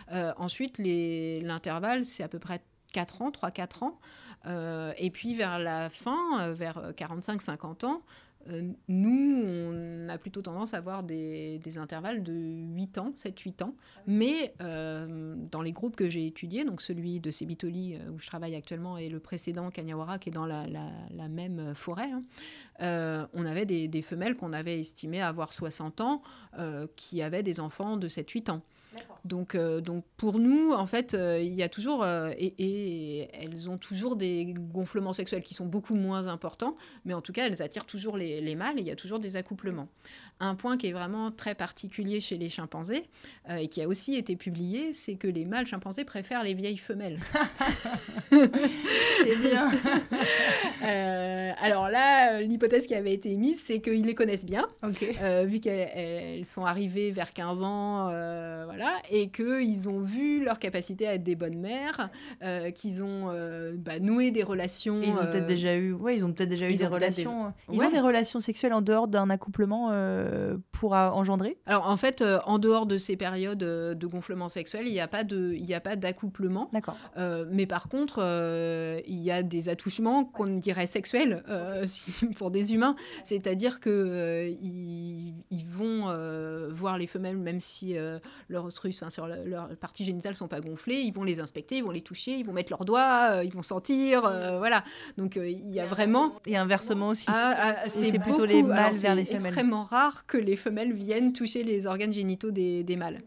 ensuite, l'intervalle, c'est à peu près 4 ans, 3-4 ans. et puis vers la fin, vers 45-50 ans, nous, on a plutôt tendance à avoir des, intervalles de 8 ans, 7-8 ans. Mais euh, dans les groupes que j'ai étudiés, donc celui de Sebitoli euh, où je travaille actuellement et le précédent Kanyawara qui est dans la, même forêt, hein, on avait des, des femelles qu'on avait estimées avoir 60 ans qui avaient des enfants de 7-8 ans. Donc, euh, donc pour nous, en fait, euh, il y a toujours, euh, et, elles ont toujours des gonflements sexuels qui sont beaucoup moins importants, mais en tout cas, elles attirent toujours les, les mâles et il y a toujours des accouplements. Un point qui est vraiment très particulier chez les chimpanzés et qui a aussi été publié, c'est que les mâles chimpanzés préfèrent les vieilles femelles. *laughs* c'est bien. *laughs* alors là, l'hypothèse qui avait été émise, c'est qu'ils les connaissent bien, vu qu'elles sont arrivées vers 15 ans, voilà, et qu'ils ont vu leur capacité à être des bonnes mères, euh, qu'ils ont euh, bah, noué des relations. ils ont peut-être euh, déjà eu, ouais, ils ont peut-être déjà eu des relations. Ils ont des relations sexuelles en dehors d'un accouplement pour engendrer? Alors en fait, en dehors de ces périodes de gonflement sexuel, il n'y a pas de, il a pas d'accouplement. D'accord. mais par contre, il y a des attouchements qu'on dirait sexuels *laughs* pour des humains, c'est-à-dire que ils, ils, vont voir les femelles même si leur ostrus sur leurs parties génitales sont pas gonflées, ils vont les inspecter, ils vont les toucher, ils vont mettre leurs doigts, euh, ils vont sentir, euh, voilà. Donc euh, il y a vraiment et inversement aussi. Ah, ah, c'est plutôt les mâles vers les femelles. C'est extrêmement rare que les femelles viennent toucher les organes génitaux des, des mâles.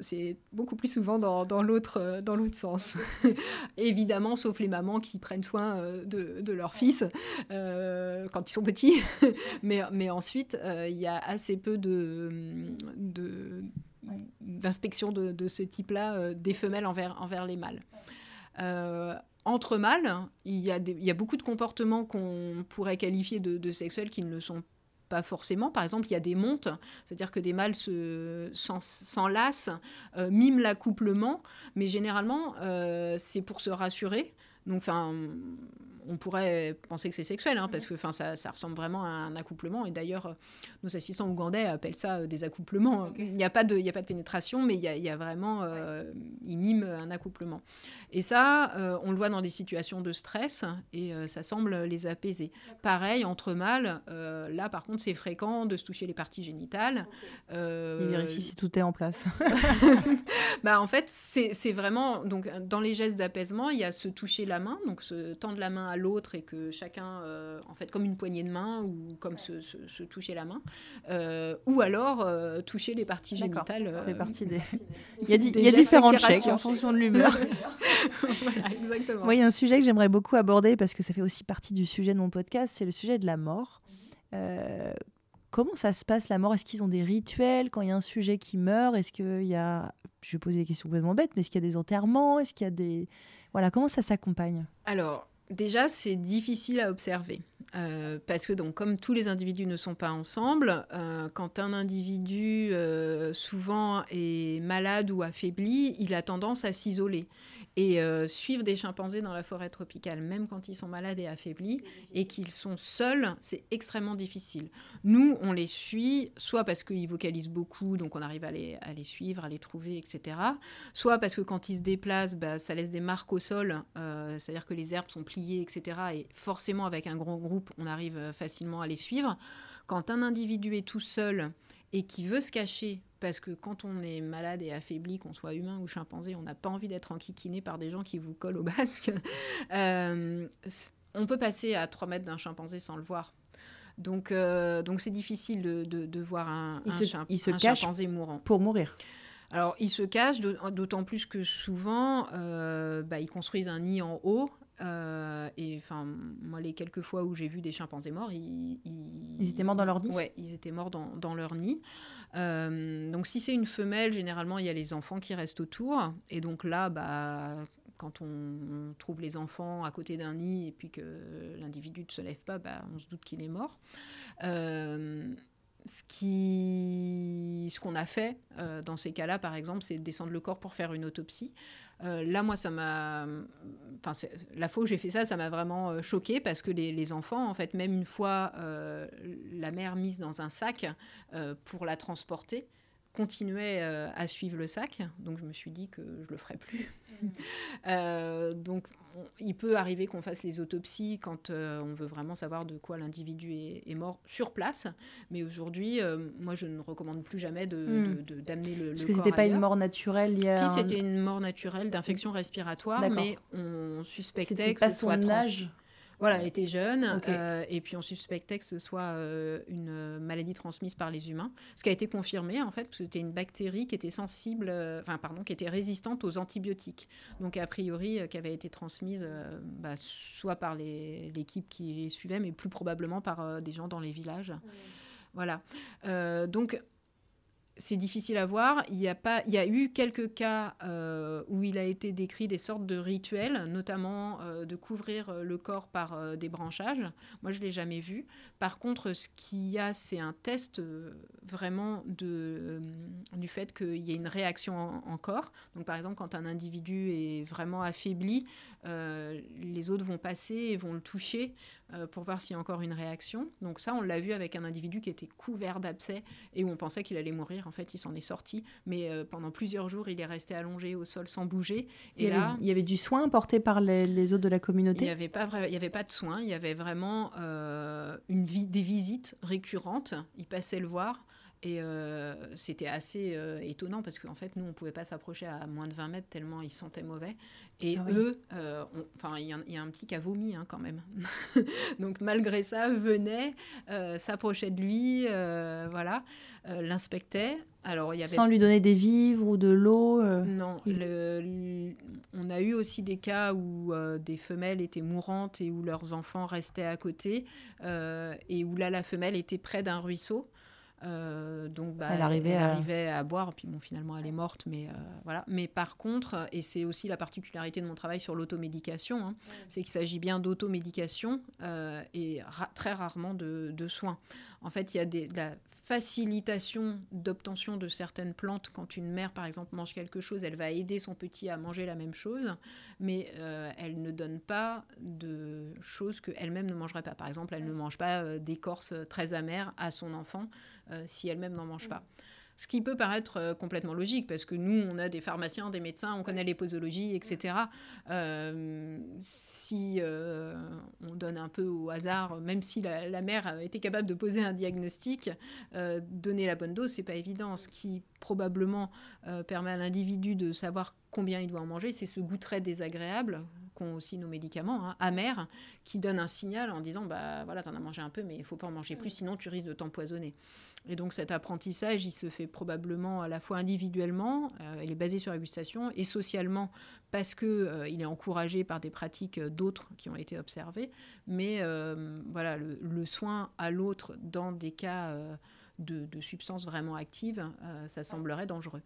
c'est beaucoup plus souvent dans, dans l'autre dans l'autre sens. *laughs* Évidemment, sauf les mamans qui prennent soin de, de leurs fils quand ils sont petits, *laughs* mais mais ensuite il y a assez peu de, de d'inspection de, ce type-là euh, des femelles envers, les mâles. Euh, entre mâles, il y, a il y, a beaucoup de comportements qu'on pourrait qualifier de, sexuels qui ne le sont pas forcément. Par exemple, il y a des montes, c'est-à-dire que des mâles s'enlacent, euh, miment l'accouplement, mais généralement, c'est pour se rassurer. Donc, enfin, on pourrait penser que c'est sexuel, hein, parce que ça, ça ressemble vraiment à un accouplement. Et d'ailleurs, euh, nos assistants ougandais appellent ça euh, des accouplements. Il n'y a, pas de, a pas de pénétration, mais il y a, vraiment. Euh, ils miment un accouplement. Et ça, on le voit dans des situations de stress, et ça semble les apaiser. Pareil, entre mâles, là, par contre, c'est fréquent de se toucher les parties génitales. Ils vérifient si tout est en place. *laughs* bah, en fait, c'est vraiment. Donc, dans les gestes d'apaisement, il y a se toucher la main, donc se tendre la main à l'autre et que chacun, euh, en fait, comme une poignée de main ou comme se, se, toucher la main, euh, ou alors euh, toucher les parties génitales. C'est des. *laughs* il y a, il y a différents chèques en fonction de l'humeur. *laughs* voilà, exactement. Moi, il y a un sujet que j'aimerais beaucoup aborder parce que ça fait aussi partie du sujet de mon podcast, c'est le sujet de la mort. comment ça se passe la mort? Est-ce qu'ils ont des rituels? Quand il y a un sujet qui meurt Est-ce qu'il y a, je vais poser des questions complètement bêtes, mais est-ce qu'il y a des enterrements? Est-ce qu'il y a des, voilà, comment ça s'accompagne? Alors, Déjà, c'est difficile à observer. Euh, parce que, donc, comme tous les individus ne sont pas ensemble, euh, quand un individu euh, souvent est malade ou affaibli, il a tendance à s'isoler. Et suivre des chimpanzés dans la forêt tropicale, même quand ils sont malades et affaiblis, et qu'ils sont seuls, c'est extrêmement difficile. Nous, on les suit, soit parce qu'ils vocalisent beaucoup, donc on arrive à les, suivre, à les trouver, etc. Soit parce que quand ils se déplacent, bah, ça laisse des marques au sol, c'est-à-dire que les herbes sont pliées, etc. Et forcément, avec un grand groupe, on arrive euh, facilement à les suivre. Quand un individu est tout seul et qui veut se cacher parce que quand on est malade et affaibli, qu'on soit humain ou chimpanzé, on n'a pas envie d'être enquiquiné par des gens qui vous collent au basque. *laughs* Euh, on peut passer à 3 mètres d'un chimpanzé sans le voir. Donc, euh, donc c'est difficile de, de, voir un, il se, il se cache chimpanzé mourant. Pour mourir. Alors, il se cache, d'autant plus que souvent, euh, bah, ils construisent un nid en haut euh, et enfin, moi, les quelques fois où j'ai vu des chimpanzés morts, ils, ils... étaient morts dans leur nid? Ouais, ils étaient morts dans, dans leur nid. Euh, donc, si c'est une femelle, généralement, il y a les enfants qui restent autour. Et donc là, bah, quand on, trouve les enfants à côté d'un nid et puis que l'individu ne se lève pas, bah, on se doute qu'il est mort. Euh, ce qui, ce qu'on a fait dans ces cas-là, par exemple, c'est descendre le corps pour faire une autopsie. Euh, là, moi, ça m'a. La fois où j'ai fait ça, ça m'a vraiment euh, choqué parce que les, enfants, en fait, même une fois euh, la mère mise dans un sac pour la transporter, continuaient à suivre le sac. Donc, je me suis dit que je le ferais plus. Mmh. *laughs* donc, il peut arriver qu'on fasse les autopsies quand euh, on veut vraiment savoir de quoi l'individu est, mort sur place. Mais aujourd'hui, euh, moi, je ne recommande plus jamais d'amener de, de, le, Parce que c'était pas une mort naturelle. Si, c'était une mort naturelle d'infection respiratoire, mais on suspectait que ce soit son âge. Voilà, elle était jeune, euh, et puis on suspectait que ce soit euh, une maladie transmise par les humains. Ce qui a été confirmé, en fait, parce que c'était une bactérie qui était sensible, euh, enfin, pardon, qui était résistante aux antibiotiques. Donc, a priori, qui avait été transmise bah, soit par l'équipe qui les suivait, mais plus probablement par des gens dans les villages. Voilà. donc, c'est difficile à voir. Il y a, pas, il y a eu quelques cas euh, où il a été décrit des sortes de rituels, notamment euh, de couvrir euh, le corps par des branchages. Moi, je ne l'ai jamais vu. Par contre, ce qu'il y a, c'est un test vraiment de, du fait qu'il y ait une réaction encore. Donc, par exemple, quand un individu est vraiment affaibli, les autres vont passer et vont le toucher pour voir s'il y a encore une réaction. Donc ça, on l'a vu avec un individu qui était couvert d'abcès et où on pensait qu'il allait mourir en fait, il s'en est sorti. Mais euh, pendant plusieurs jours, il est resté allongé au sol sans bouger. Et il, y là, avait, il y avait du soin apporté par les, autres de la communauté? Il n'y avait, pas il y avait pas de soin. Il y avait vraiment euh, une vie, des visites récurrentes. Il passait le voir. Et euh, c'était assez étonnant parce qu'en fait, nous, on ne pouvait pas s'approcher à moins de 20 mètres tellement ils sentaient mauvais. Et ah eux, enfin, il y, a un petit qui a vomi hein, quand même. *laughs* Donc malgré ça, venait, s'approchait de lui, voilà. Euh, l'inspectait. Alors, il y avait... Sans lui donner des vivres ou de l'eau euh, Non. on a eu aussi des cas où euh, des femelles étaient mourantes et où leurs enfants restaient à côté et où là, la femelle était près d'un ruisseau. Euh, donc, bah, elle, arrivait, à... boire, puis bon, finalement, elle est morte, mais euh, voilà. Mais par contre, et c'est aussi la particularité de mon travail sur l'automédication, hein, c'est qu'il s'agit bien d'automédication euh, et très rarement de, de, soins. En fait, il y a des, de la facilitation d'obtention de certaines plantes. Quand une mère, par exemple, mange quelque chose, elle va aider son petit à manger la même chose, mais elle ne donne pas de choses qu'elle-même ne mangerait pas. Par exemple, elle ne mange pas d'écorce très amère à son enfant euh, si elle-même n'en mange pas. Ce qui peut paraître euh, complètement logique, parce que nous, on a des pharmaciens, des médecins, on connaît les posologies, etc. Euh, si on donne un peu au hasard, même si la, la, mère était capable de poser un diagnostic, donner la bonne dose, c'est pas évident. Ce qui probablement permet à l'individu de savoir combien il doit en manger, c'est ce goût très désagréable qu'ont aussi nos médicaments, hein, amers, qui donnent un signal en disant bah voilà, t'en as mangé un peu, mais il faut pas en manger plus, sinon tu risques de t'empoisonner. Et donc cet apprentissage, il se fait probablement à la fois individuellement, euh, il est basé sur la gustation, et socialement parce que euh, est encouragé par des pratiques euh, d'autres qui ont été observées. Mais voilà, le, soin à l'autre dans des cas de substances vraiment actives, ça semblerait dangereux.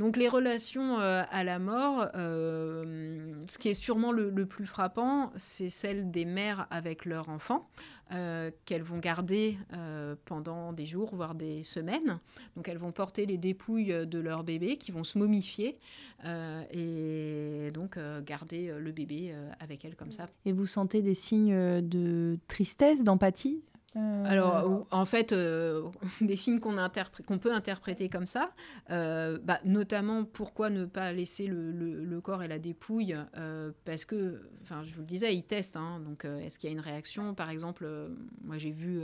Donc les relations à la mort, ce qui est sûrement le, plus frappant, c'est celle des mères avec leurs enfants. Euh, qu'elles vont garder euh, pendant des jours, voire des semaines. Donc elles vont porter les dépouilles de leur bébé qui vont se momifier euh, et donc garder le bébé avec elles comme ça. Et vous sentez des signes de tristesse, d'empathie? Euh, Alors, en fait, euh, *laughs* des signes qu'on peut interpréter comme ça, euh, bah, notamment pourquoi ne pas laisser le, corps et la dépouille, parce que, enfin, je vous le disais, ils testent. Hein, donc, est-ce qu'il y a une réaction? Par exemple, moi j'ai vu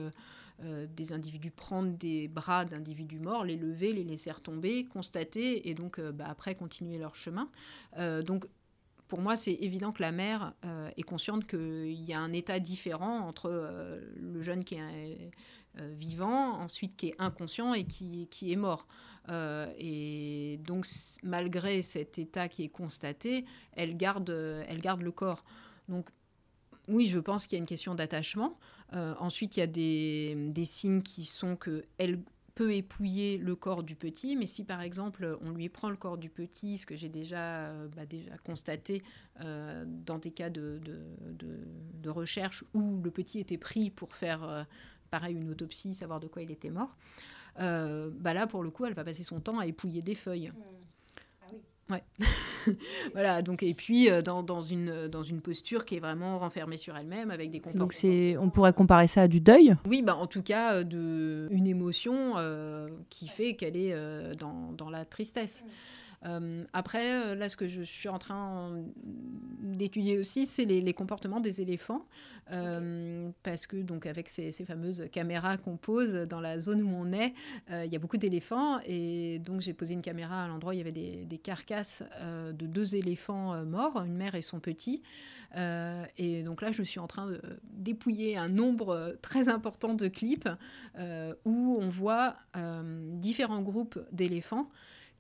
des individus prendre des bras d'individus morts, les lever, les laisser retomber, constater, et donc bah, après continuer leur chemin. donc, pour moi, c'est évident que la mère euh, est consciente qu'il y a un état différent entre euh, le jeune qui est euh, vivant, ensuite qui est inconscient et qui, qui est mort. et donc, malgré cet état qui est constaté, elle garde, elle garde le corps. Donc, oui, je pense qu'il y a une question d'attachement. ensuite, il y a des, des signes qui sont qu'elle peut épouiller le corps du petit, mais si par exemple on lui prend le corps du petit, ce que j'ai déjà, euh, bah, constaté euh, dans des cas de, de, recherche où le petit était pris pour faire euh, pareil une autopsie, savoir de quoi il était mort, bah là pour le coup elle va passer son temps à épouiller des feuilles. Mmh. Ouais. *laughs* voilà, donc, et puis euh, dans, dans, une, dans une posture qui est vraiment renfermée sur elle-même, avec des comportements. Donc c'est, on pourrait comparer ça à du deuil? Oui, bah, en tout cas, euh, de, une émotion euh, qui fait qu'elle est dans, dans, la tristesse. Euh, après, euh, là, ce que je suis en train d'étudier aussi, c'est les, comportements des éléphants, euh, parce que donc avec ces, fameuses caméras qu'on pose dans la zone où on est, il y a beaucoup d'éléphants, et donc j'ai posé une caméra à l'endroit où il y avait des, carcasses de deux éléphants morts, une mère et son petit, et donc là, je suis en train de dépouiller un nombre très important de clips où on voit différents groupes d'éléphants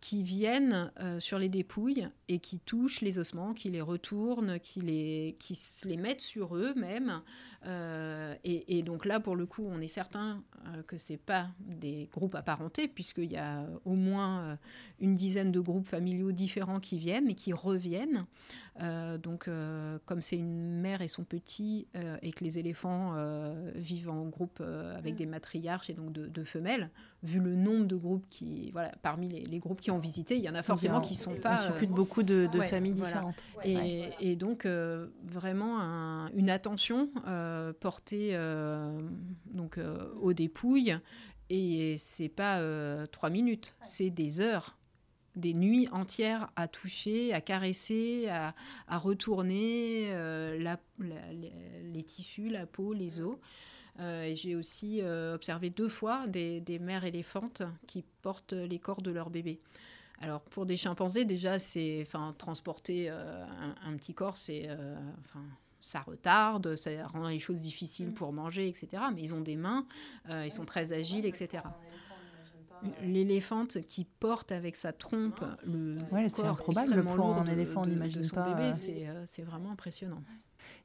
qui viennent euh, sur les dépouilles et qui touchent les ossements, qui les retournent, qui les, qui les mettent sur eux-mêmes. Euh, et, donc là, pour le coup, on est certain euh, que ce pas des groupes apparentés, puisqu'il y a au moins une dizaine de groupes familiaux différents qui viennent et qui reviennent. donc, comme c'est une mère et son petit, et que les éléphants vivent en groupe avec mm. des matriarches et donc de, femelles, vu le nombre de groupes qui, voilà, parmi les, les groupes qui ont visité, il y en a forcément qui sont pas. Il de beaucoup de, familles différentes. Et, donc euh, vraiment une attention euh, portée euh, donc aux dépouilles. Et c'est pas trois minutes, c'est des heures des nuits entières à toucher, à caresser, à, retourner les tissus, la peau, les os. J'ai aussi observé deux fois des, des, mères éléphantes qui portent les corps de leurs bébés. Alors pour des chimpanzés, déjà, c'est, enfin, transporter euh, un, petit corps, c'est, euh, enfin, ça retarde, ça rend les choses difficiles pour manger, etc. Mais ils ont des mains, euh, ils sont très agiles, etc. L'éléphante qui porte avec sa trompe le ouais, corps improbable un éléphant, on n'imagine pas. bébé, c'est vraiment impressionnant.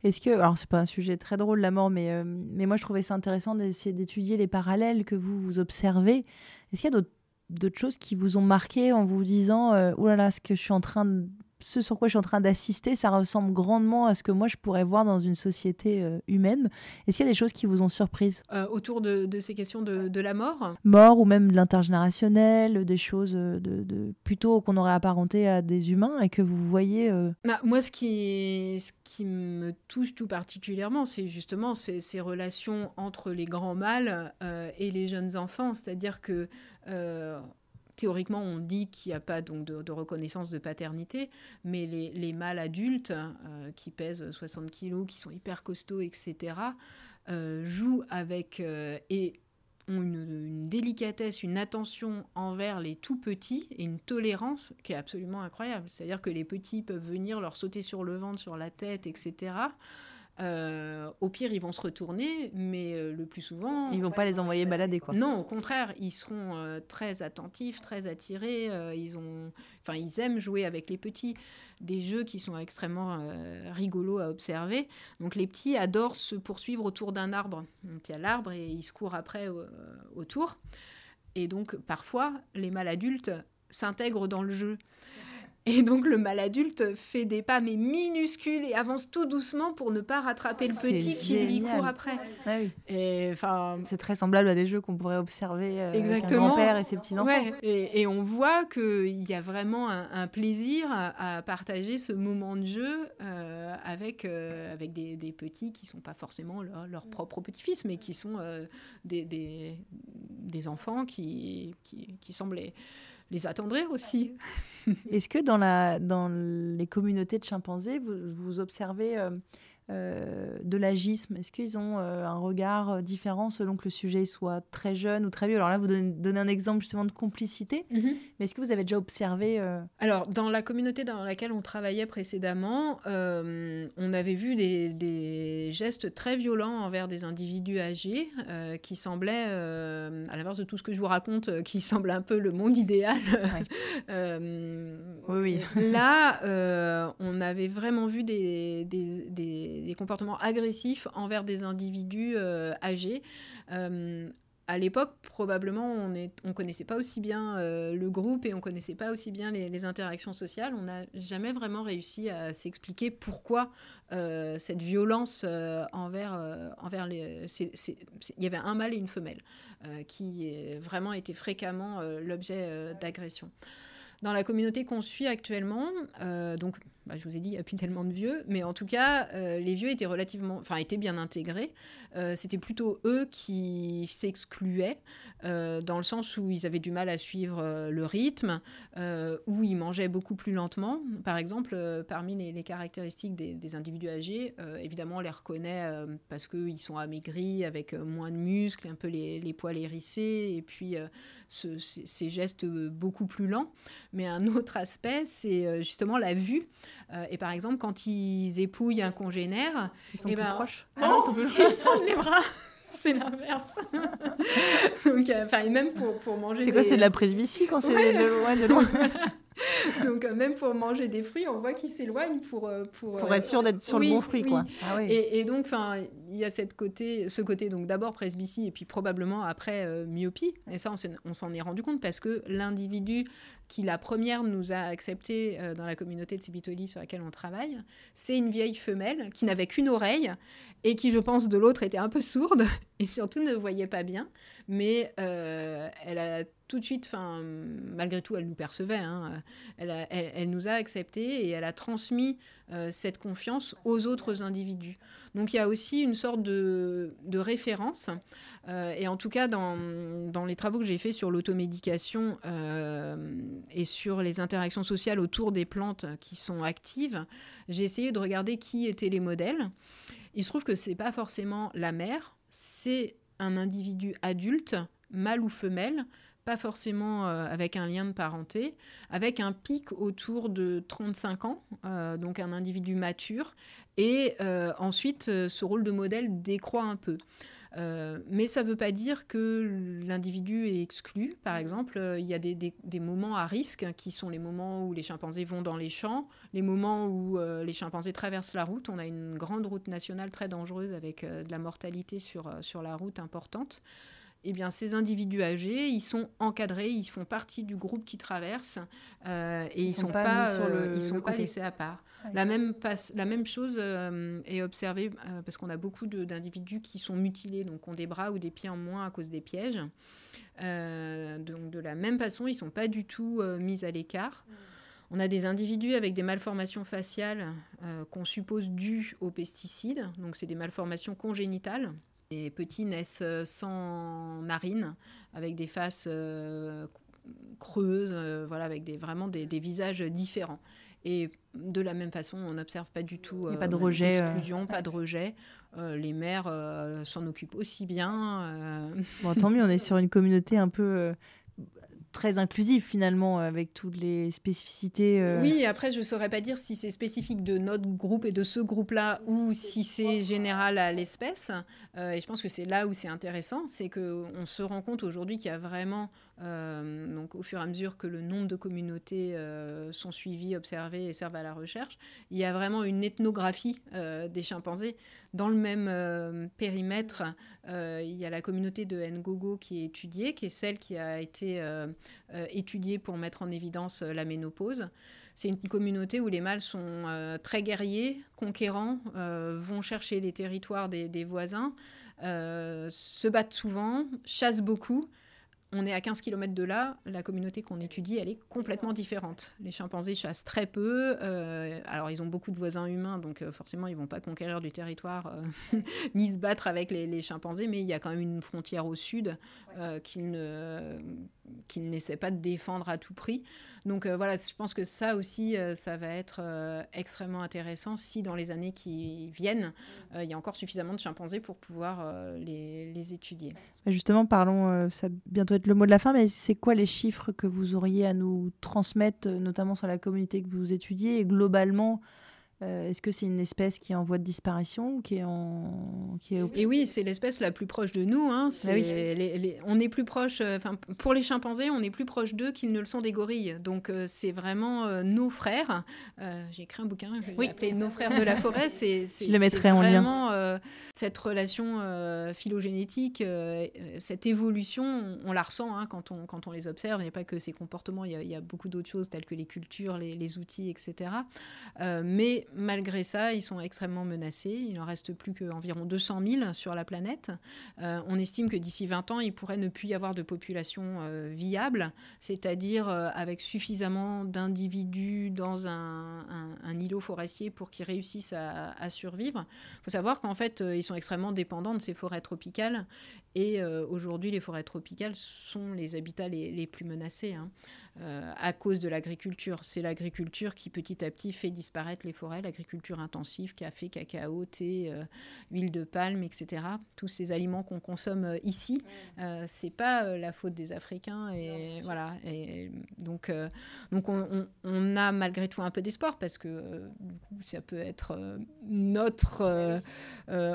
Est-ce que, alors c'est pas un sujet très drôle la mort, mais, mais moi je trouvais ça intéressant d'essayer d'étudier les parallèles que vous, vous observez. Est-ce qu'il y a d'autres d'autres choses qui vous ont marqué en vous disant euh, oh là là, ce que je suis en train de ce sur quoi je suis en train d'assister, ça ressemble grandement à ce que moi je pourrais voir dans une société euh, humaine. Est-ce qu'il y a des choses qui vous ont surprise? Euh, Autour de, ces questions de, la mort? Mort ou même de l'intergénérationnel, des choses de, de plutôt qu'on aurait apparenté à des humains et que vous voyez. Euh, bah, moi, ce qui, ce qui me touche tout particulièrement, c'est justement ces, ces, relations entre les grands mâles et les jeunes enfants. C'est-à-dire que théoriquement, on dit qu'il n'y a pas donc de, reconnaissance de paternité, mais les, mâles adultes euh, qui pèsent 60 kilos, qui sont hyper costauds, etc., euh, jouent avec euh, et ont une, délicatesse, une attention envers les tout petits et une tolérance qui est absolument incroyable. C'est-à-dire que les petits peuvent venir leur sauter sur le ventre, sur la tête, etc. Euh, au pire, ils vont se retourner, mais euh, le plus souvent... Ils vont pas les envoyer balader, quoi. Non, au contraire, ils seront euh, très attentifs, très attirés. ils, ont... enfin, ils aiment jouer avec les petits. Des jeux qui sont extrêmement rigolos à observer. Donc les petits adorent se poursuivre autour d'un arbre. Donc il y a l'arbre et ils se courent après autour. Et donc parfois, les mâles adultes s'intègre dans le jeu. Et donc le mal adulte fait des pas mais minuscules et avance tout doucement pour ne pas rattraper le petit qui lui court après. Ah et enfin, c'est très semblable à des jeux qu'on pourrait observer euh, Exactement. avec un grand-père et ses petits enfants. Et, on voit qu'il y a vraiment un, plaisir à, partager ce moment de jeu euh, avec euh, avec des, des, petits qui sont pas forcément leurs leur propres petits-fils, mais qui sont des, des, des, enfants qui qui, qui semblaient les attendrir aussi. Est-ce que dans, les communautés de chimpanzés, vous, vous observez euh, euh, de l'agisme Est-ce qu'ils ont euh, un regard euh, différent selon que le sujet soit très jeune ou très vieux? Alors là, vous donnez, un exemple justement de complicité, mhm. mais est-ce que vous avez déjà observé Alors, dans la communauté dans laquelle on travaillait précédemment, on avait vu des, gestes très violents envers des individus âgés qui semblaient, à l'inverse de tout ce que je vous raconte, qui *laughs* semble un peu le monde idéal. *laughs* oui, oui. Là, on avait vraiment vu des, des des, comportements agressifs envers des individus euh, âgés. Euh, à l'époque, probablement, on ne on connaissait pas aussi bien euh, le groupe et on connaissait pas aussi bien les, interactions sociales. On n'a jamais vraiment réussi à s'expliquer pourquoi cette violence envers, envers les... Il y avait un mâle et une femelle qui vraiment étaient fréquemment l'objet d'agressions. Dans la communauté qu'on suit actuellement, donc bah, je vous ai dit, il n'y a plus tellement de vieux, mais en tout cas, euh, les vieux étaient relativement, enfin, étaient bien intégrés. Euh, c'était plutôt eux qui s'excluaient, euh, dans le sens où ils avaient du mal à suivre le rythme, où ils mangeaient beaucoup plus lentement. Par exemple, parmi les, caractéristiques des, individus âgés, évidemment, on les reconnaît parce qu'ils sont amaigris, avec moins de muscles, un peu les, les poils hérissés, et puis ces gestes beaucoup plus lents. Mais un autre aspect, c'est justement la vue. Euh, et par exemple, quand ils épouillent un congénère, ils sont eh plus ben, proches. Ah, ils, sont plus... ils les bras. *laughs* c'est l'inverse. *laughs* Donc, euh, enfin, et même pour, pour manger. C'est quoi C'est de la presbytie quand c'est de loin, de loin. *laughs* Donc euh, même pour manger des fruits, on voit qu'ils s'éloignent pour pour, pour être sûr d'être sur le bon fruit, quoi. Ah, oui. et, et, donc, enfin, il y a cette côté, ce côté donc d'abord presbytie et puis probablement après myopie. Et ça, on s'en est rendu compte parce que l'individu qui la première nous a accepté euh, dans la communauté de Sibitoli sur laquelle on travaille, c'est une vieille femelle qui n'avait qu'une oreille et qui, je pense, de l'autre était un peu sourde *laughs* et surtout ne voyait pas bien. Mais euh, elle a tout de suite, malgré tout, elle nous percevait. Hein, elle, elle, nous a acceptés et elle a transmis euh, cette confiance aux autres individus. Donc il y a aussi une sorte de, référence. et en tout cas, dans, dans les travaux que j'ai faits sur l'automédication, et sur les interactions sociales autour des plantes qui sont actives, j'ai essayé de regarder qui étaient les modèles. Il se trouve que c'est pas forcément la mère, c'est un individu adulte, mâle ou femelle, pas forcément euh, avec un lien de parenté, avec un pic autour de 35 ans, euh, donc un individu mature, et euh, ensuite ce rôle de modèle décroît un peu. Mais ça ne veut pas dire que l'individu est exclu. Par exemple, il y a des, des, moments à risque qui sont les moments où les chimpanzés vont dans les champs, les moments où les chimpanzés traversent la route. On a une grande route nationale très dangereuse avec de la mortalité sur, sur la route importante eh bien, ces individus âgés, ils sont encadrés, ils font partie du groupe qui traverse euh, et ils ne sont, pas, euh, ils sont pas laissés à part. La, même la même chose euh, est observée parce qu'on a beaucoup d'individus qui sont mutilés, donc ont des bras ou des pieds en moins à cause des pièges. donc de la même façon, ils ne sont pas du tout mis à l'écart. On a des individus avec des malformations faciales qu'on suppose dues aux pesticides, donc c'est des malformations congénitales. Les petits naissent euh, sans narines, avec des faces euh, creuses, euh, voilà, avec des, vraiment des, visages différents. Et de la même façon, on n'observe pas du tout pas de rejet, d'exclusion, pas de rejet. les mères s'en occupent aussi bien. Bon, tant mieux, on est sur une communauté un peu très inclusif finalement avec toutes les spécificités. Euh. Oui, après je saurais pas dire si c'est spécifique de notre groupe et de ce groupe-là ou si c'est général à l'espèce. Euh, et je pense que c'est là où c'est intéressant, c'est qu'on se rend compte aujourd'hui qu'il y a vraiment donc au fur et à mesure que le nombre de communautés sont suivies, observées et servent à la recherche, il y a vraiment une ethnographie des chimpanzés. Dans le même périmètre, il y a la communauté de Ngogo qui est étudiée, qui est celle qui a été étudiée pour mettre en évidence la ménopause. C'est une communauté où les mâles sont euh, très guerriers, conquérants, euh, vont chercher les territoires des, voisins, euh, se battent souvent, chassent beaucoup on est à 15 km de là, la communauté qu'on étudie, elle est complètement différente. Les chimpanzés chassent très peu. Euh, alors, ils ont beaucoup de voisins humains, donc euh, forcément, ils vont pas conquérir du territoire euh, *laughs* ni se battre avec les, chimpanzés, mais il y a quand même une frontière au sud qu'ils ne qu'ils n'essaient pas de défendre à tout prix. Donc voilà, je pense que ça aussi, ça va être extrêmement intéressant si dans les années qui viennent, il y a encore suffisamment de chimpanzés pour pouvoir les, les, étudier. Justement, parlons, ça bientôt le mot de la fin, mais c'est quoi les chiffres que vous auriez à nous transmettre, notamment sur la communauté que vous étudiez, et globalement euh, est-ce que c'est une espèce qui est en voie de disparition qui est en... qui est... Et oui, c'est l'espèce la plus proche de nous. Hein. Ah on est plus proche, euh, enfin pour les chimpanzés, on est plus proche d'eux qu'ils ne le sont des gorilles. Donc euh, c'est vraiment nos frères. J'ai écrit un bouquin, je vais l'appeler Nos frères de la forêt. *laughs* C'est, je le mettrai en lien. cette relation phylogénétique, cette évolution, on, la ressent hein, quand, on, quand on les observe. Il n'y a pas que ces comportements, il y a, beaucoup d'autres choses telles que les cultures, les, les outils, etc. mais malgré ça, ils sont extrêmement menacés. Il n'en reste plus qu'environ 200 000 sur la planète. Euh, on estime que d'ici 20 ans, il pourrait ne plus y avoir de population euh, viable, c'est-à-dire euh, avec suffisamment d'individus dans un, îlot forestier pour qu'ils réussissent à, survivre. Il faut savoir qu'en fait, ils sont extrêmement dépendants de ces forêts tropicales. Et aujourd'hui, les forêts tropicales sont les habitats les, plus menacés. Hein. Euh, à cause de l'agriculture. C'est l'agriculture qui petit à petit fait disparaître les forêts, l'agriculture intensive, café, cacao, thé, euh, huile de palme, etc. Tous ces aliments qu'on consomme euh, ici, c'est pas la faute des Africains et voilà. Et donc, donc on, on, a malgré tout un peu d'espoir parce que du coup, ça peut être notre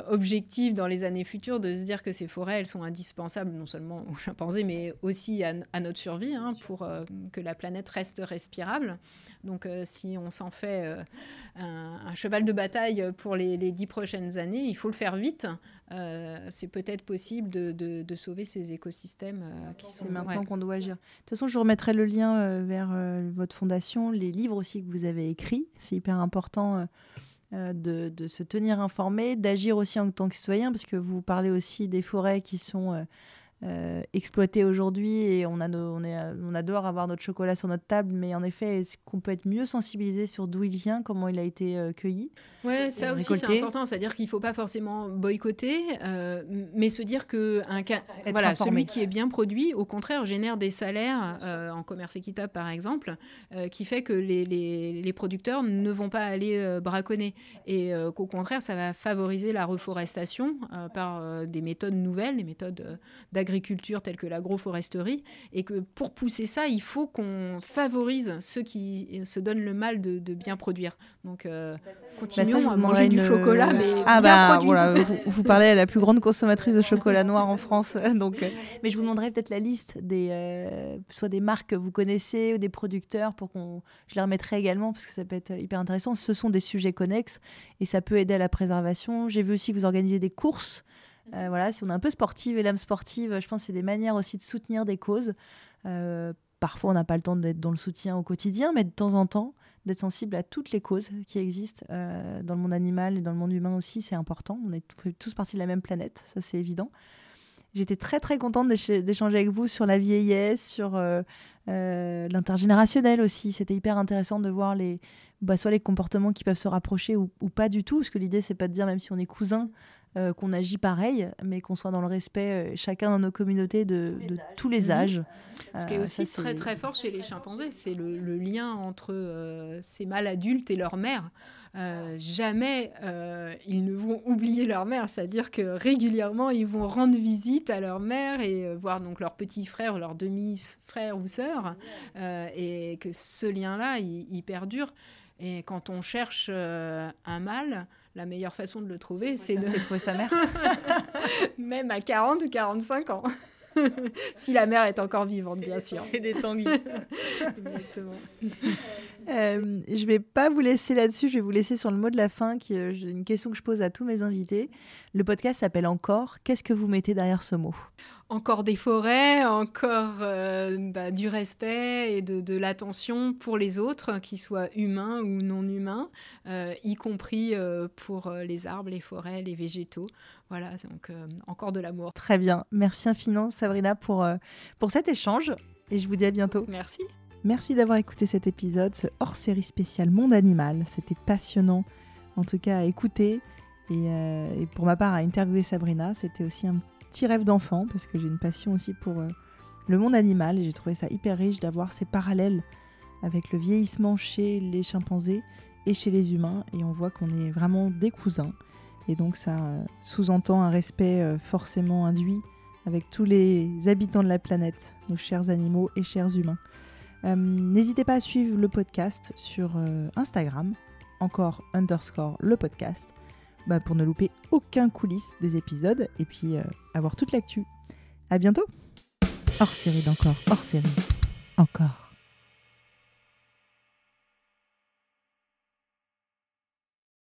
objectif dans les années futures de se dire que ces forêts, elles sont indispensables non seulement aux chimpanzés mais aussi à, à notre survie hein, pour que la planète reste respirable. Donc euh, si on s'en fait euh, un, cheval de bataille pour les, dix prochaines années, il faut le faire vite. Euh, c'est peut-être possible de, sauver ces écosystèmes qui sont... C'est maintenant qu'on doit agir. De toute façon, je remettrai le lien vers votre fondation, les livres aussi que vous avez écrits. C'est hyper important. De, de, se tenir informé, d'agir aussi en tant que citoyen, parce que vous parlez aussi des forêts qui sont euh, exploité aujourd'hui et on, a on, est, on adore avoir notre chocolat sur notre table, mais en effet, est-ce qu'on peut être mieux sensibilisé sur d'où il vient, comment il a été euh, cueilli Ouais, ça aussi c'est important, c'est-à-dire qu'il ne faut pas forcément boycotter, euh, mais se dire que un, voilà, celui qui est bien produit, au contraire, génère des salaires en commerce équitable par exemple, qui fait que les, les, les, producteurs ne vont pas aller braconner. Et qu'au contraire, ça va favoriser la reforestation par des méthodes nouvelles, des méthodes d'agriculture agriculture telle que l'agroforesterie, et que pour pousser ça, il faut qu'on favorise ceux qui se donnent le mal de, bien produire. Donc, euh, continuons bah, à manger du chocolat, mais ah bien bah, produit. Voilà, vous, parlez à la plus grande consommatrice de *laughs* chocolat noir en France. Donc, euh, mais je vous demanderai peut-être la liste des, euh, soit des marques que vous connaissez ou des producteurs pour qu'on, je les remettrai également parce que ça peut être hyper intéressant. Ce sont des sujets connexes et ça peut aider à la préservation. J'ai vu aussi que vous organisez des courses. Euh, voilà, si on est un peu sportive et l'âme sportive, je pense que c'est des manières aussi de soutenir des causes. Euh, parfois, on n'a pas le temps d'être dans le soutien au quotidien, mais de temps en temps, d'être sensible à toutes les causes qui existent euh, dans le monde animal et dans le monde humain aussi, c'est important. On est tous partie de la même planète, ça c'est évident. J'étais très très contente d'échanger avec vous sur la vieillesse, sur l'intergénérationnel aussi. C'était hyper intéressant de voir les, bah, soit les comportements qui peuvent se rapprocher ou, pas du tout, parce que l'idée c'est pas de dire même si on est cousins, euh, qu'on agit pareil, mais qu'on soit dans le respect, euh, chacun dans nos communautés, de, tous les âges. Ce qui est euh, aussi très très fort chez les chimpanzés, c'est le, lien entre ces mâles adultes et leur mère. jamais ils ne vont *laughs* oublier leur mère, c'est-à-dire que régulièrement ils vont rendre visite à leur mère et voir donc leur petit frère, leur demi-frère ou sœur, et que ce lien-là, il, perdure. Et quand on cherche un mâle, la meilleure façon de le trouver, c'est de trouver sa mère. *laughs* Même à 40 ou 45 ans. *laughs* si la mère est encore vivante, bien sûr. C'est des tanguis. *laughs* Exactement. Euh, je vais pas vous laisser là-dessus, je vais vous laisser sur le mot de la fin, qui est une question que je pose à tous mes invités. Le podcast s'appelle Encore. Qu'est-ce que vous mettez derrière ce mot? Encore des forêts, encore euh, bah, du respect et de, l'attention pour les autres, qu'ils soient humains ou non humains, euh, y compris euh, pour les arbres, les forêts, les végétaux. Voilà, donc encore de l'amour. Très bien. Merci infiniment, Sabrina, pour, pour cet échange. Et je vous dis à bientôt. Merci. Merci d'avoir écouté cet épisode, ce hors-série spécial Monde Animal. C'était passionnant, en tout cas à écouter. Et, et pour ma part, à interviewer Sabrina, c'était aussi un petit rêve d'enfant parce que j'ai une passion aussi pour euh, le monde animal et j'ai trouvé ça hyper riche d'avoir ces parallèles avec le vieillissement chez les chimpanzés et chez les humains et on voit qu'on est vraiment des cousins et donc ça euh, sous-entend un respect euh, forcément induit avec tous les habitants de la planète, nos chers animaux et chers humains. N'hésitez pas à suivre le podcast sur Instagram, encore underscore le podcast, bah, pour ne louper aucun coulisse des épisodes et puis euh, avoir toute l'actu. À bientôt Hors série d'encore, hors série, encore.